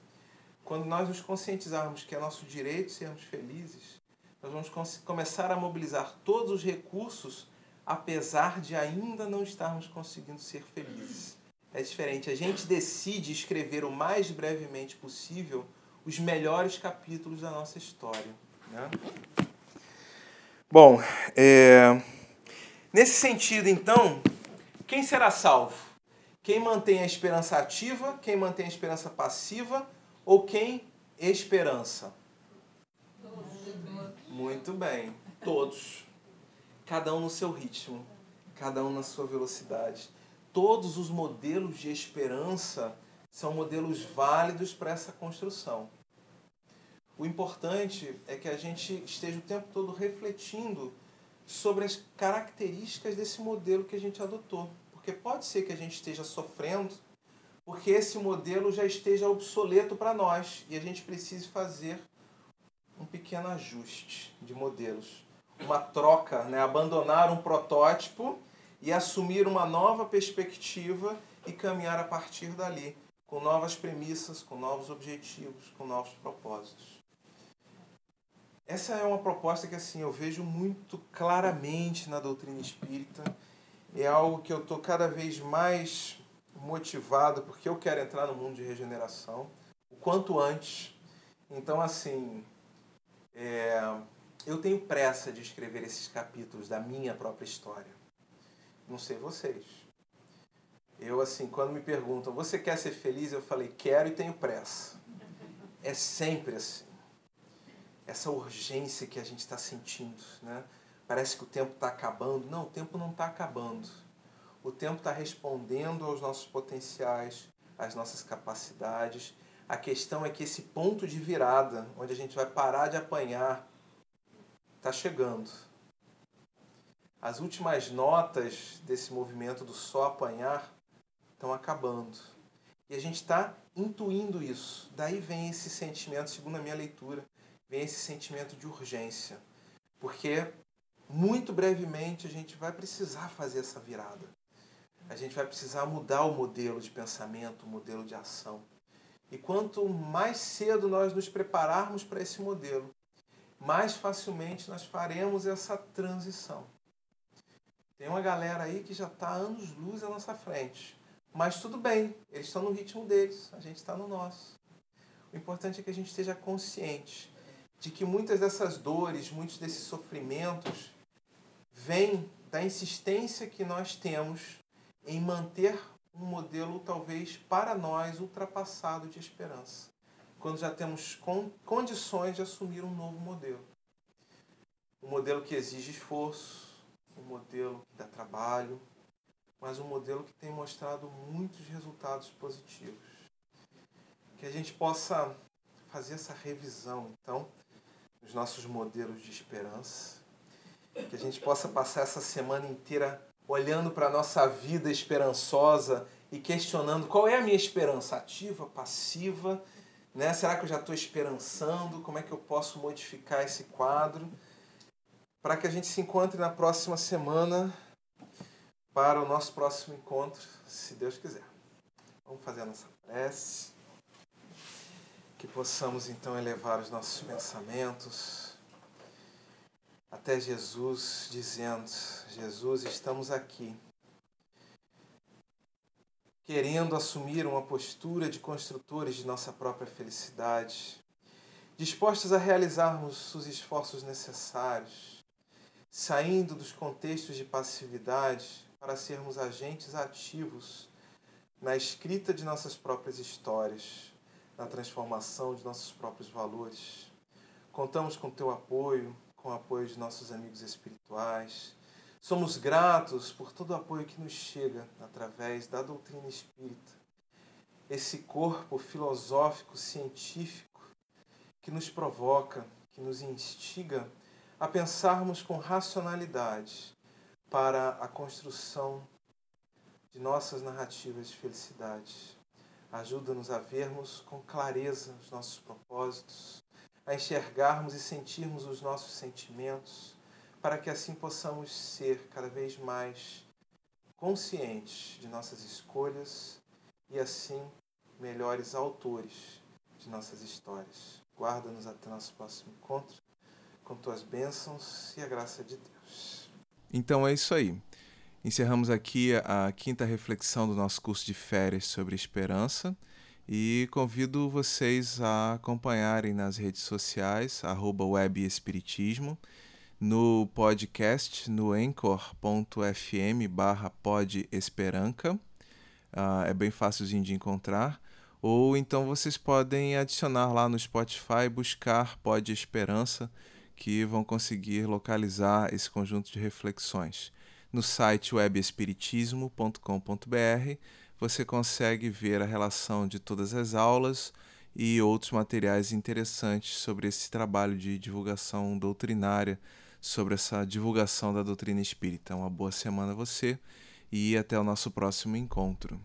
Quando nós nos conscientizarmos que é nosso direito sermos felizes, nós vamos começar a mobilizar todos os recursos, apesar de ainda não estarmos conseguindo ser felizes. É diferente. A gente decide escrever o mais brevemente possível os melhores capítulos da nossa história. Né? Bom, é... nesse sentido, então, quem será salvo? Quem mantém a esperança ativa, quem mantém a esperança passiva ou quem esperança? Muito bem, todos. Cada um no seu ritmo, cada um na sua velocidade. Todos os modelos de esperança são modelos válidos para essa construção. O importante é que a gente esteja o tempo todo refletindo sobre as características desse modelo que a gente adotou. Porque pode ser que a gente esteja sofrendo porque esse modelo já esteja obsoleto para nós e a gente precise fazer um pequeno ajuste de modelos. Uma troca, né? abandonar um protótipo e assumir uma nova perspectiva e caminhar a partir dali, com novas premissas, com novos objetivos, com novos propósitos. Essa é uma proposta que assim eu vejo muito claramente na doutrina espírita. É algo que eu estou cada vez mais motivado porque eu quero entrar no mundo de regeneração o quanto antes. Então assim, é, eu tenho pressa de escrever esses capítulos da minha própria história. Não sei vocês. Eu assim, quando me perguntam, você quer ser feliz? Eu falei, quero e tenho pressa. É sempre assim essa urgência que a gente está sentindo. Né? Parece que o tempo está acabando. Não, o tempo não está acabando. O tempo está respondendo aos nossos potenciais, às nossas capacidades. A questão é que esse ponto de virada, onde a gente vai parar de apanhar, está chegando. As últimas notas desse movimento do só apanhar estão acabando. E a gente está intuindo isso. Daí vem esse sentimento, segundo a minha leitura, vem esse sentimento de urgência. Porque muito brevemente a gente vai precisar fazer essa virada. A gente vai precisar mudar o modelo de pensamento, o modelo de ação. E quanto mais cedo nós nos prepararmos para esse modelo, mais facilmente nós faremos essa transição. Tem uma galera aí que já está anos luz à nossa frente. Mas tudo bem, eles estão no ritmo deles, a gente está no nosso. O importante é que a gente esteja consciente de que muitas dessas dores, muitos desses sofrimentos vêm da insistência que nós temos em manter um modelo talvez para nós ultrapassado de esperança, quando já temos condições de assumir um novo modelo. Um modelo que exige esforço, um modelo que dá trabalho, mas um modelo que tem mostrado muitos resultados positivos. Que a gente possa fazer essa revisão, então, os nossos modelos de esperança. Que a gente possa passar essa semana inteira olhando para a nossa vida esperançosa e questionando qual é a minha esperança, ativa, passiva, né? Será que eu já estou esperançando? Como é que eu posso modificar esse quadro? Para que a gente se encontre na próxima semana para o nosso próximo encontro, se Deus quiser. Vamos fazer a nossa prece que possamos então elevar os nossos pensamentos até Jesus, dizendo: Jesus, estamos aqui, querendo assumir uma postura de construtores de nossa própria felicidade, dispostos a realizarmos os esforços necessários, saindo dos contextos de passividade para sermos agentes ativos na escrita de nossas próprias histórias, na transformação de nossos próprios valores. Contamos com teu apoio, com o apoio de nossos amigos espirituais. Somos gratos por todo o apoio que nos chega através da doutrina espírita. Esse corpo filosófico, científico, que nos provoca, que nos instiga a pensarmos com racionalidade para a construção de nossas narrativas de felicidade. Ajuda-nos a vermos com clareza os nossos propósitos, a enxergarmos e sentirmos os nossos sentimentos, para que assim possamos ser cada vez mais conscientes de nossas escolhas e assim melhores autores de nossas histórias. Guarda-nos até nosso próximo encontro com tuas bênçãos e a graça de Deus. Então é isso aí. Encerramos aqui a quinta reflexão do nosso curso de férias sobre esperança e convido vocês a acompanharem nas redes sociais, arroba webespiritismo, no podcast, no anchor.fm barra podesperanca, uh, é bem fácilzinho de encontrar, ou então vocês podem adicionar lá no Spotify, buscar Pod Esperança, que vão conseguir localizar esse conjunto de reflexões. No site webespiritismo.com.br você consegue ver a relação de todas as aulas e outros materiais interessantes sobre esse trabalho de divulgação doutrinária, sobre essa divulgação da doutrina espírita. Uma boa semana a você e até o nosso próximo encontro.